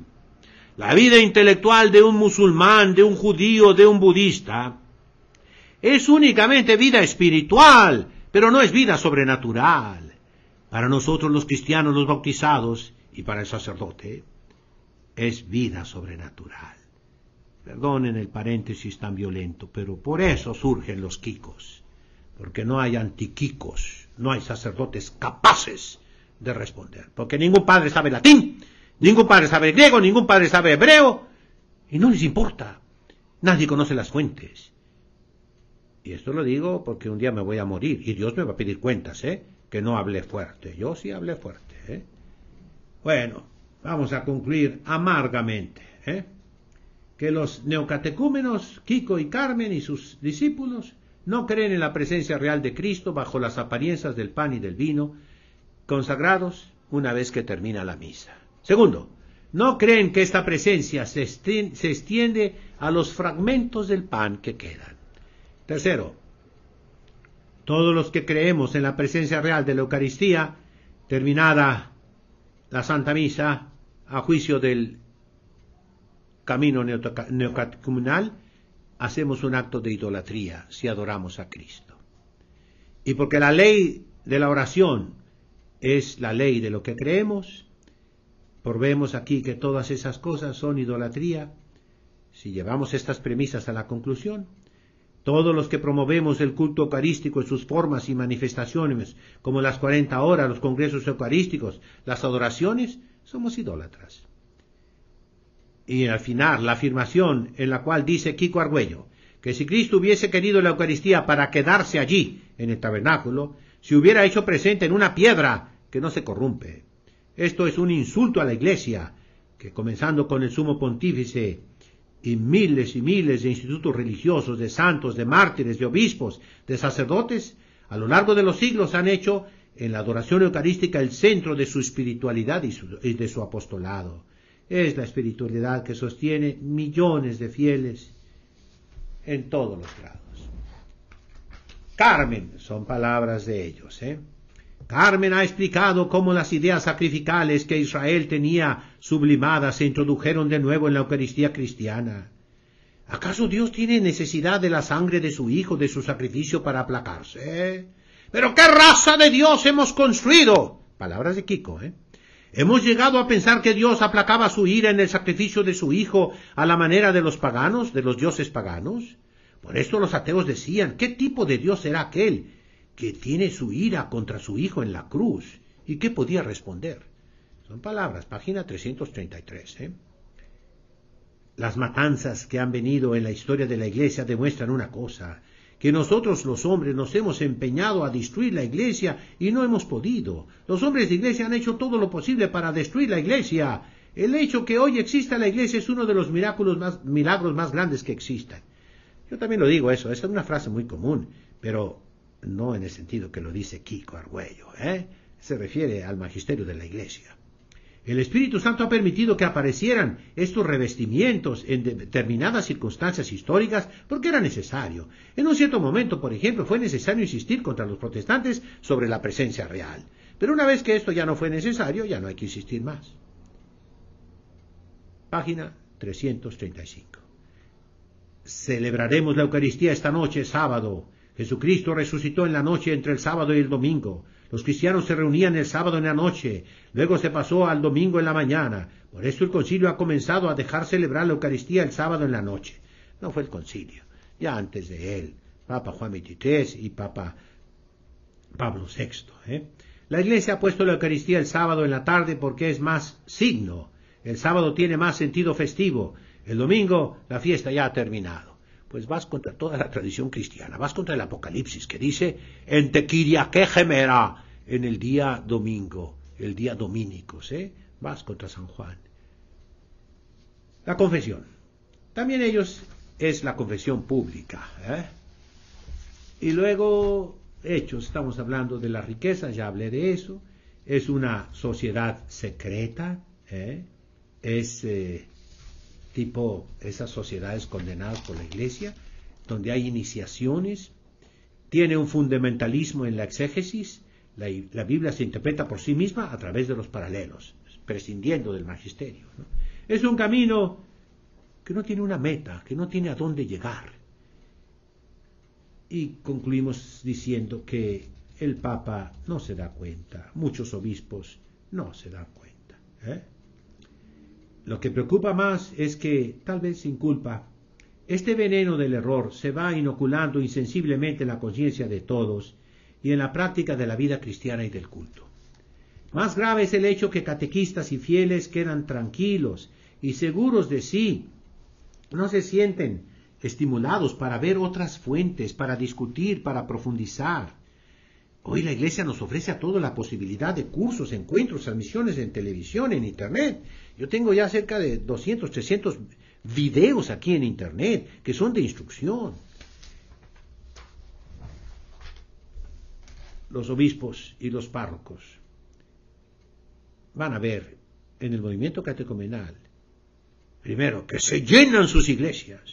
La vida intelectual de un musulmán, de un judío, de un budista, es únicamente vida espiritual, pero no es vida sobrenatural. Para nosotros los cristianos, los bautizados, y para el sacerdote, es vida sobrenatural. Perdonen el paréntesis tan violento, pero por eso surgen los kikos, porque no hay antiquicos, no hay sacerdotes capaces de responder, porque ningún padre sabe latín, ningún padre sabe griego, ningún padre sabe hebreo, y no les importa. Nadie conoce las fuentes. Y esto lo digo porque un día me voy a morir y Dios me va a pedir cuentas, ¿eh? Que no hablé fuerte. Yo sí hablé fuerte, ¿eh? Bueno, vamos a concluir amargamente, ¿eh? Que los neocatecúmenos, Kiko y Carmen y sus discípulos, no creen en la presencia real de Cristo bajo las apariencias del pan y del vino, consagrados una vez que termina la misa. Segundo, no creen que esta presencia se extiende a los fragmentos del pan que quedan. Tercero, todos los que creemos en la presencia real de la Eucaristía, terminada la Santa Misa, a juicio del camino neocatecumenal, hacemos un acto de idolatría si adoramos a Cristo. Y porque la ley de la oración es la ley de lo que creemos, por vemos aquí que todas esas cosas son idolatría, si llevamos estas premisas a la conclusión, todos los que promovemos el culto eucarístico en sus formas y manifestaciones, como las 40 horas, los congresos eucarísticos, las adoraciones, somos idólatras. Y al final, la afirmación en la cual dice Kiko Argüello, que si Cristo hubiese querido la Eucaristía para quedarse allí, en el tabernáculo, se hubiera hecho presente en una piedra que no se corrompe. Esto es un insulto a la Iglesia, que comenzando con el sumo pontífice y miles y miles de institutos religiosos, de santos, de mártires, de obispos, de sacerdotes, a lo largo de los siglos han hecho en la adoración eucarística el centro de su espiritualidad y, de su apostolado. Es la espiritualidad que sostiene millones de fieles en todos los grados. Carmen, son palabras de ellos, ¿eh? Carmen ha explicado cómo las ideas sacrificales que Israel tenía sublimadas se introdujeron de nuevo en la Eucaristía cristiana. ¿Acaso Dios tiene necesidad de la sangre de su Hijo, de su sacrificio para aplacarse? ¿Pero qué raza de Dios hemos construido? Palabras de Kiko, ¿eh? ¿Hemos llegado a pensar que Dios aplacaba su ira en el sacrificio de su Hijo a la manera de los paganos, de los dioses paganos? Por esto los ateos decían, ¿qué tipo de Dios será aquel que tiene su ira contra su hijo en la cruz. ¿Y qué podía responder? Son palabras, página 333. ¿eh? Las matanzas que han venido en la historia de la iglesia demuestran una cosa, que nosotros los hombres nos hemos empeñado a destruir la iglesia y no hemos podido. Los hombres de iglesia han hecho todo lo posible para destruir la iglesia. El hecho que hoy exista la iglesia es uno de los milagros más, grandes que existan. Yo también lo digo eso, es una frase muy común, pero no en el sentido que lo dice Kiko Argüello, ¿eh? se refiere al magisterio de la Iglesia. El Espíritu Santo ha permitido que aparecieran estos revestimientos en determinadas circunstancias históricas porque era necesario. En un cierto momento, por ejemplo, fue necesario insistir contra los protestantes sobre la presencia real. Pero una vez que esto ya no fue necesario, ya no hay que insistir más. Página 335. Celebraremos la Eucaristía esta noche, sábado, Jesucristo resucitó en la noche entre el sábado y el domingo. Los cristianos se reunían el sábado en la noche, luego se pasó al domingo en la mañana. Por eso el concilio ha comenzado a dejar celebrar la Eucaristía el sábado en la noche. No fue el concilio. ya antes de él, Papa Juan XXIII y Papa Pablo VI. ¿eh? La Iglesia ha puesto la Eucaristía el sábado en la tarde porque es más signo. El sábado tiene más sentido festivo. El domingo la fiesta ya ha terminado. Pues vas contra toda la tradición cristiana, vas contra el Apocalipsis que dice en tequiria que gemera en el día domingo, el día domínicos, ¿eh? Vas contra San Juan. La confesión. También ellos es la confesión pública. ¿eh? Y luego, hechos, estamos hablando de la riqueza, ya hablé de eso. Es una sociedad secreta, ¿eh? es eh, tipo esas sociedades condenadas por la iglesia, donde hay iniciaciones, tiene un fundamentalismo en la exégesis, la, Biblia se interpreta por sí misma a través de los paralelos, prescindiendo del magisterio. Es un camino que no tiene una meta, que no tiene a dónde llegar. Y concluimos diciendo que el Papa no se da cuenta, muchos obispos no se dan cuenta. ¿eh? Lo que preocupa más es que, tal vez sin culpa, este veneno del error se va inoculando insensiblemente en la conciencia de todos y en la práctica de la vida cristiana y del culto. Más grave es el hecho que catequistas y fieles quedan tranquilos y seguros de sí, no se sienten estimulados para ver otras fuentes, para discutir, para profundizar. Hoy la Iglesia nos ofrece a todos la posibilidad de cursos, encuentros, transmisiones en televisión, en Internet. Yo tengo ya cerca de 200, 300 videos aquí en Internet que son de instrucción. Los obispos y los párrocos van a ver en el movimiento catecumenal, primero, que se llenan sus iglesias,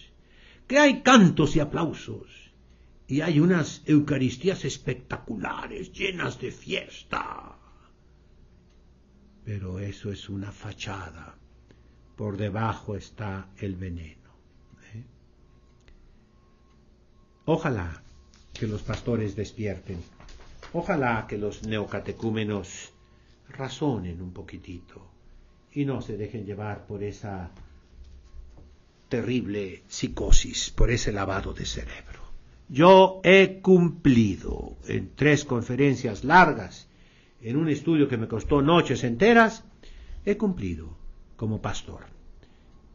que hay cantos y aplausos, y hay unas Eucaristías espectaculares, llenas de fiesta. Pero eso es una fachada. Por debajo está el veneno. ¿eh? Ojalá que los pastores despierten Ojalá que los neocatecúmenos razonen un poquitito y no se dejen llevar por esa terrible psicosis, por ese lavado de cerebro. Yo he cumplido en tres conferencias largas, en un estudio que me costó noches enteras, he cumplido como pastor.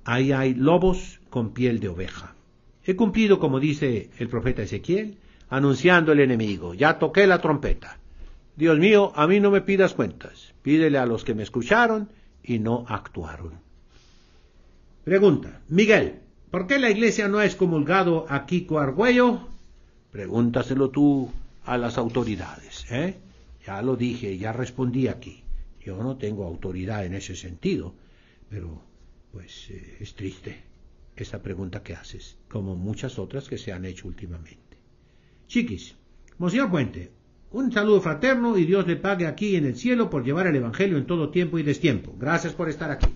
Ahí hay lobos con piel de oveja. He cumplido, como dice el profeta Ezequiel, anunciando el enemigo, ya toqué la trompeta. Dios mío, a mí no me pidas cuentas, pídele a los que me escucharon y no actuaron. Pregunta, Miguel, ¿por qué la iglesia no ha excomulgado a Kiko Argüello? Pregúntaselo tú a las autoridades, ¿eh? Ya lo dije, ya respondí aquí. Yo no tengo autoridad en ese sentido, pero pues eh, es triste esa pregunta que haces, como muchas otras que se han hecho últimamente. Chiquis, Monseñor Puente, un saludo fraterno y Dios le pague aquí en el cielo por llevar el Evangelio en todo tiempo y destiempo. Gracias por estar aquí.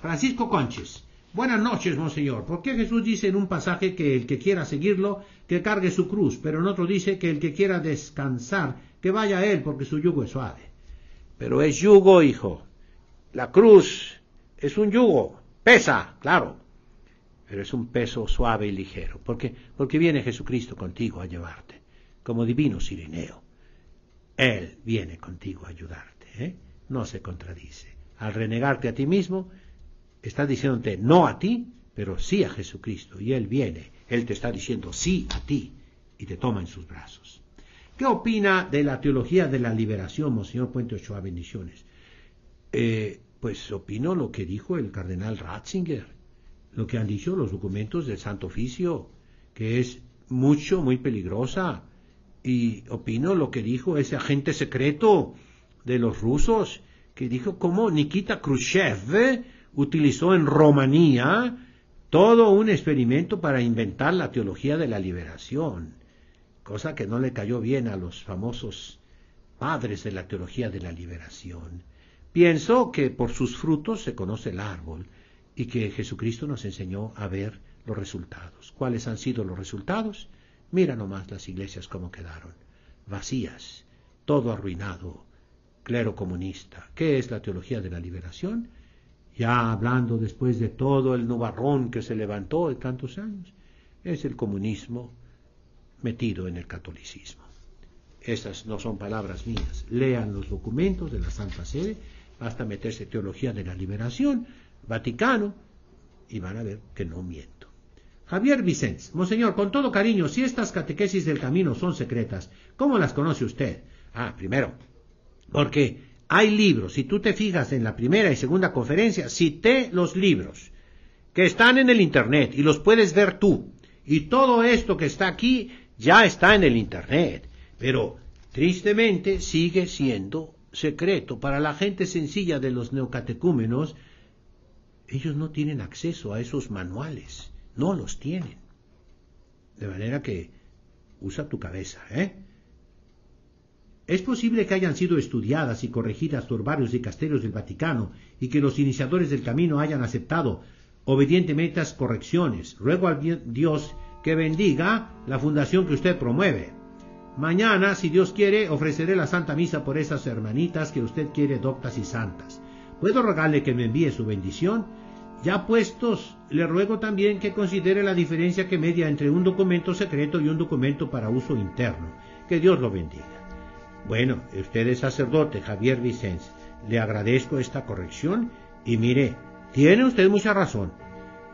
Francisco Conches, buenas noches, Monseñor. ¿Por qué Jesús dice en un pasaje que el que quiera seguirlo, que cargue su cruz, pero en otro dice que el que quiera descansar, que vaya a él porque su yugo es suave? Pero es yugo, hijo. La cruz es un yugo. Pesa, claro pero es un peso suave y ligero, porque, porque viene Jesucristo contigo a llevarte, como divino sirineo. Él viene contigo a ayudarte, ¿eh? no se contradice. Al renegarte a ti mismo, está diciéndote no a ti, pero sí a Jesucristo, y Él viene, Él te está diciendo sí a ti, y te toma en sus brazos. ¿Qué opina de la teología de la liberación, Monseñor Puente Ochoa? Bendiciones. Eh, pues opino lo que dijo el cardenal Ratzinger lo que han dicho los documentos del Santo Oficio, que es mucho, muy peligrosa. Y opino lo que dijo ese agente secreto de los rusos, que dijo cómo Nikita Khrushchev utilizó en Rumanía todo un experimento para inventar la teología de la liberación, cosa que no le cayó bien a los famosos padres de la teología de la liberación. Pienso que por sus frutos se conoce el árbol, y que Jesucristo nos enseñó a ver los resultados. ¿Cuáles han sido los resultados? Mira nomás las iglesias cómo quedaron, vacías, todo arruinado, clero comunista. ¿Qué es la teología de la liberación? Ya hablando después de todo el nubarrón que se levantó de tantos años, es el comunismo metido en el catolicismo. Estas no son palabras mías. Lean los documentos de la Santa Sede, basta meterse Teología de la Liberación, Vaticano, y van a ver que no miento. Javier Vicens, Monseñor, con todo cariño, si estas catequesis del camino son secretas, ¿cómo las conoce usted? Ah, primero, porque hay libros, si tú te fijas en la primera y segunda conferencia, cité los libros que están en el Internet y los puedes ver tú. Y todo esto que está aquí ya está en el Internet. Pero tristemente sigue siendo secreto para la gente sencilla de los neocatecúmenos. Ellos no tienen acceso a esos manuales, no los tienen. De manera que usa tu cabeza, ¿eh? Es posible que hayan sido estudiadas y corregidas por varios dicasterios del Vaticano y que los iniciadores del camino hayan aceptado obedientemente las correcciones. Ruego al Dios que bendiga la fundación que usted promueve. Mañana, si Dios quiere, ofreceré la Santa Misa por esas hermanitas que usted quiere doctas y santas. ¿Puedo rogarle que me envíe su bendición? Ya puestos, le ruego también que considere la diferencia que media entre un documento secreto y un documento para uso interno. Que Dios lo bendiga. Bueno, usted es sacerdote, Javier Vicens. Le agradezco esta corrección y mire, tiene usted mucha razón.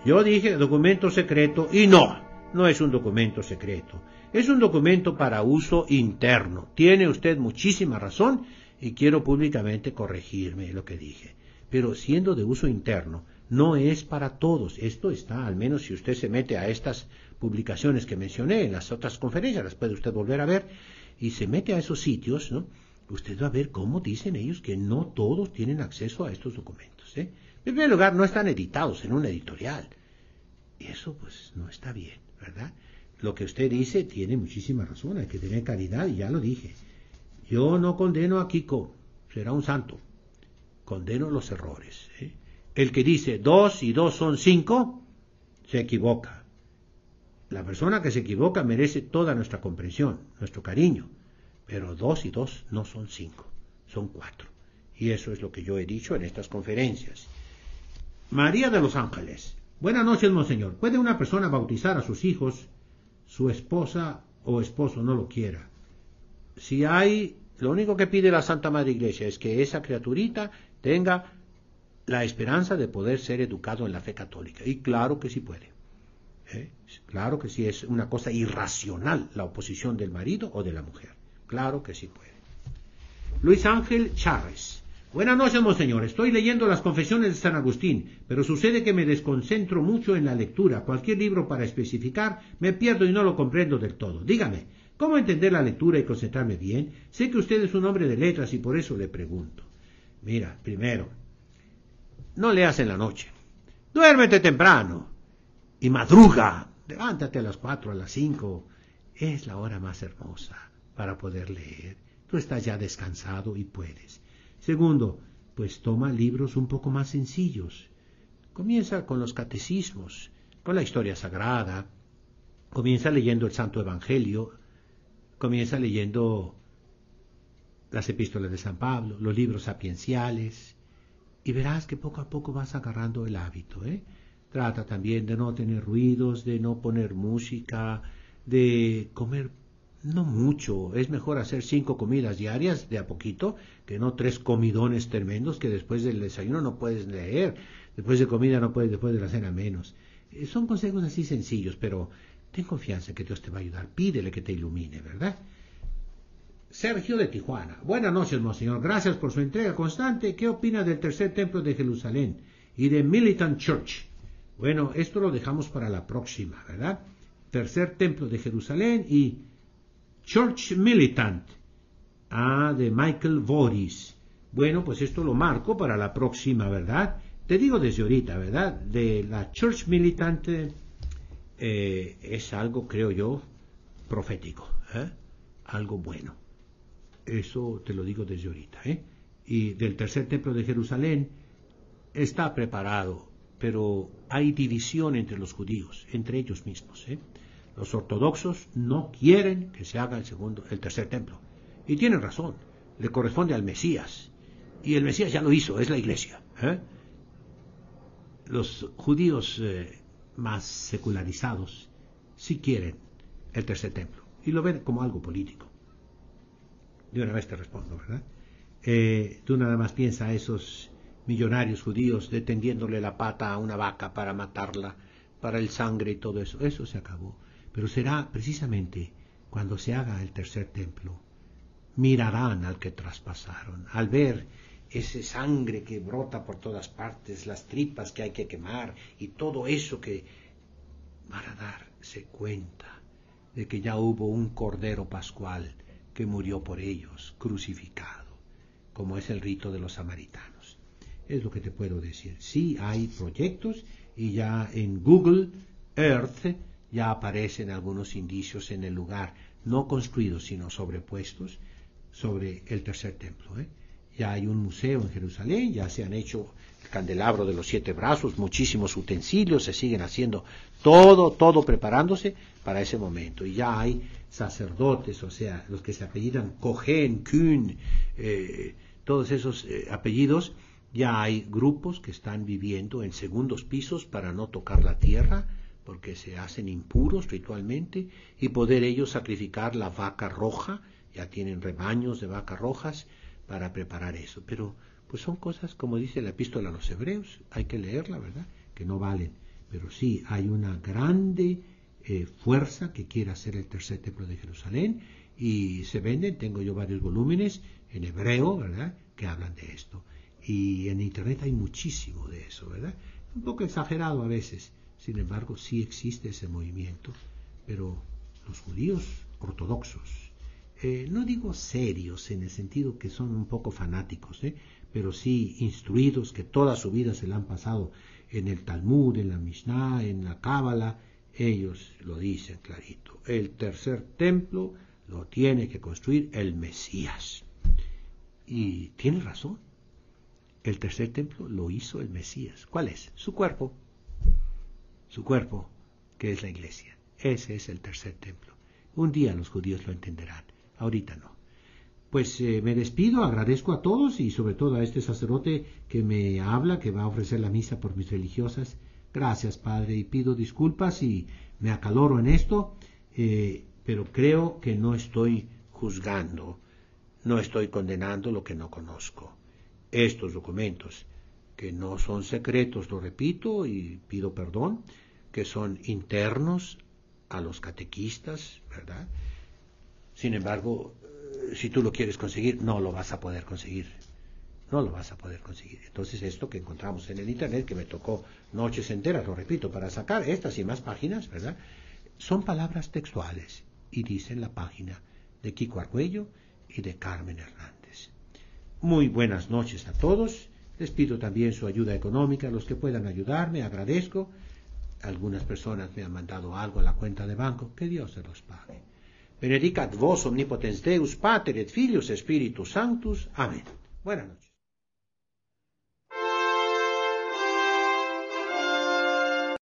Yo dije documento secreto y no, no es un documento secreto. Es un documento para uso interno. Tiene usted muchísima razón y quiero públicamente corregirme lo que dije. Pero siendo de uso interno, no es para todos. Esto está, al menos si usted se mete a estas publicaciones que mencioné en las otras conferencias, las puede usted volver a ver, y se mete a esos sitios, ¿no? Usted va a ver cómo dicen ellos que no todos tienen acceso a estos documentos. ¿eh? En primer lugar, no están editados en una editorial. Y eso pues no está bien, ¿verdad? lo que usted dice tiene muchísima razón, hay que tener caridad, y ya lo dije. Yo no condeno a Kiko, será un santo. Condeno los errores. ¿eh? El que dice dos y dos son cinco, se equivoca. La persona que se equivoca merece toda nuestra comprensión, nuestro cariño. Pero dos y dos no son cinco, son cuatro. Y eso es lo que yo he dicho en estas conferencias. María de los Ángeles. Buenas noches, monseñor. ¿Puede una persona bautizar a sus hijos su esposa o esposo no lo quiera. Si hay, lo único que pide la Santa Madre Iglesia es que esa criaturita tenga la esperanza de poder ser educado en la fe católica. Y claro que sí puede. ¿eh? Claro que sí es una cosa irracional la oposición del marido o de la mujer. Claro que sí puede. Luis Ángel Chávez. Buenas noches, monseñor. Estoy leyendo las confesiones de San Agustín, pero sucede que me desconcentro mucho en la lectura. Cualquier libro para especificar me pierdo y no lo comprendo del todo. Dígame, ¿cómo entender la lectura y concentrarme bien? Sé que usted es un hombre de letras y por eso le pregunto. Mira, primero, no leas en la noche. Duérmete temprano y madruga. Levántate a las cuatro, a las cinco. Es la hora más hermosa para poder leer. Tú estás ya descansado y puedes. Segundo, pues toma libros un poco más sencillos. Comienza con los catecismos, con la historia sagrada, comienza leyendo el Santo Evangelio, comienza leyendo las epístolas de San Pablo, los libros sapienciales, y verás que poco a poco vas agarrando el hábito. ¿eh? Trata también de no tener ruidos, de no poner música, de comer no mucho, es mejor hacer cinco comidas diarias de a poquito que no tres comidones tremendos que después del desayuno no puedes leer, después de comida no puedes, después de la cena menos. Eh, son consejos así sencillos, pero ten confianza que Dios te va a ayudar, pídele que te ilumine, ¿verdad? Sergio de Tijuana. Buenas noches, monseñor. Gracias por su entrega constante. ¿Qué opina del tercer templo de Jerusalén y de Militant Church? Bueno, esto lo dejamos para la próxima, ¿verdad? Tercer templo de Jerusalén y Church Militant. Ah, de Michael Voris. Bueno, pues esto lo marco para la próxima, ¿verdad? Te digo desde ahorita, ¿verdad? De la Church Militant eh, es algo, creo yo, profético, ¿eh? algo bueno. Eso te lo digo desde ahorita. ¿eh? Y del tercer templo de Jerusalén está preparado, pero hay división entre los judíos, entre ellos mismos. ¿eh? Los ortodoxos no quieren que se haga el segundo, el tercer templo. Y tienen razón, le corresponde al Mesías. Y el Mesías ya lo hizo, es la iglesia. ¿eh? Los judíos más secularizados si quieren el tercer templo y lo ven como algo político. De una vez te respondo, ¿verdad? Eh, tú nada más piensa a esos millonarios judíos detendiéndole la pata a una vaca para matarla, para el sangre y todo eso. Eso se acabó. Pero será precisamente cuando se haga el tercer templo. Mirarán al que traspasaron, al ver ese sangre que brota por todas partes, las tripas que hay que quemar y todo eso que van a darse cuenta de que ya hubo un cordero pascual que murió por ellos, crucificado, como es el rito de los samaritanos. Es lo que te puedo decir. Sí hay proyectos y ya en Google Earth ya aparecen algunos indicios en el lugar, no construidos, sino sobrepuestos sobre el tercer templo. ¿eh? Ya hay un museo en Jerusalén, ya se han hecho el candelabro de los siete brazos, muchísimos utensilios, se siguen haciendo todo, todo preparándose para ese momento. Y ya hay sacerdotes, o sea, los que se apellidan Cohen, Kuhn, eh, todos esos eh, apellidos, ya hay grupos que están viviendo en segundos pisos para no tocar la tierra, porque se hacen impuros ritualmente, y poder ellos sacrificar la vaca roja, ya tienen rebaños de vacas rojas, para preparar eso. Pero pues son cosas, como dice la epístola a los hebreos, hay que leerla, ¿verdad? Que no valen. Pero sí, hay una grande eh, fuerza que quiere hacer el tercer templo de Jerusalén y se venden, tengo yo varios volúmenes en hebreo, ¿verdad? Que hablan de esto. Y en Internet hay muchísimo de eso, ¿verdad? Un poco exagerado a veces. Sin embargo, sí existe ese movimiento. Pero los judíos ortodoxos, eh, no digo serios en el sentido que son un poco fanáticos, ¿eh? pero sí instruidos que toda su vida se la han pasado en el Talmud, en la Mishnah, en la Cábala, ellos lo dicen clarito. El tercer templo lo tiene que construir el Mesías. Y tiene razón. El tercer templo lo hizo el Mesías. ¿Cuál es? Su cuerpo. Su cuerpo, que es la iglesia. Ese es el tercer templo. Un día los judíos lo entenderán ahorita no. Pues eh, me despido, agradezco a todos y sobre todo a este sacerdote que me habla, que va a ofrecer la misa por mis religiosas. Gracias, Padre, y pido disculpas y me acaloro en esto, eh, pero creo que no estoy juzgando, no estoy condenando lo que no conozco. Estos documentos, que no son secretos, lo repito y pido perdón, que son internos a los catequistas, ¿verdad? Sin embargo, eh, si tú lo quieres conseguir, no lo vas a poder conseguir. No lo vas a poder conseguir. Entonces, esto que encontramos en el Internet, que me tocó noches enteras, lo repito, para sacar estas y más páginas, ¿verdad? Son palabras textuales y dicen la página de Kiko Argüello y de Carmen Hernández. Muy buenas noches a todos. Les pido también su ayuda económica. Los que puedan ayudarme, agradezco. Algunas personas me han mandado algo a la cuenta de banco. Que Dios se los pague. Benedicat vos omnipotens Deus, Pater et Filius Spiritus Sanctus. Amén. Buenas noches.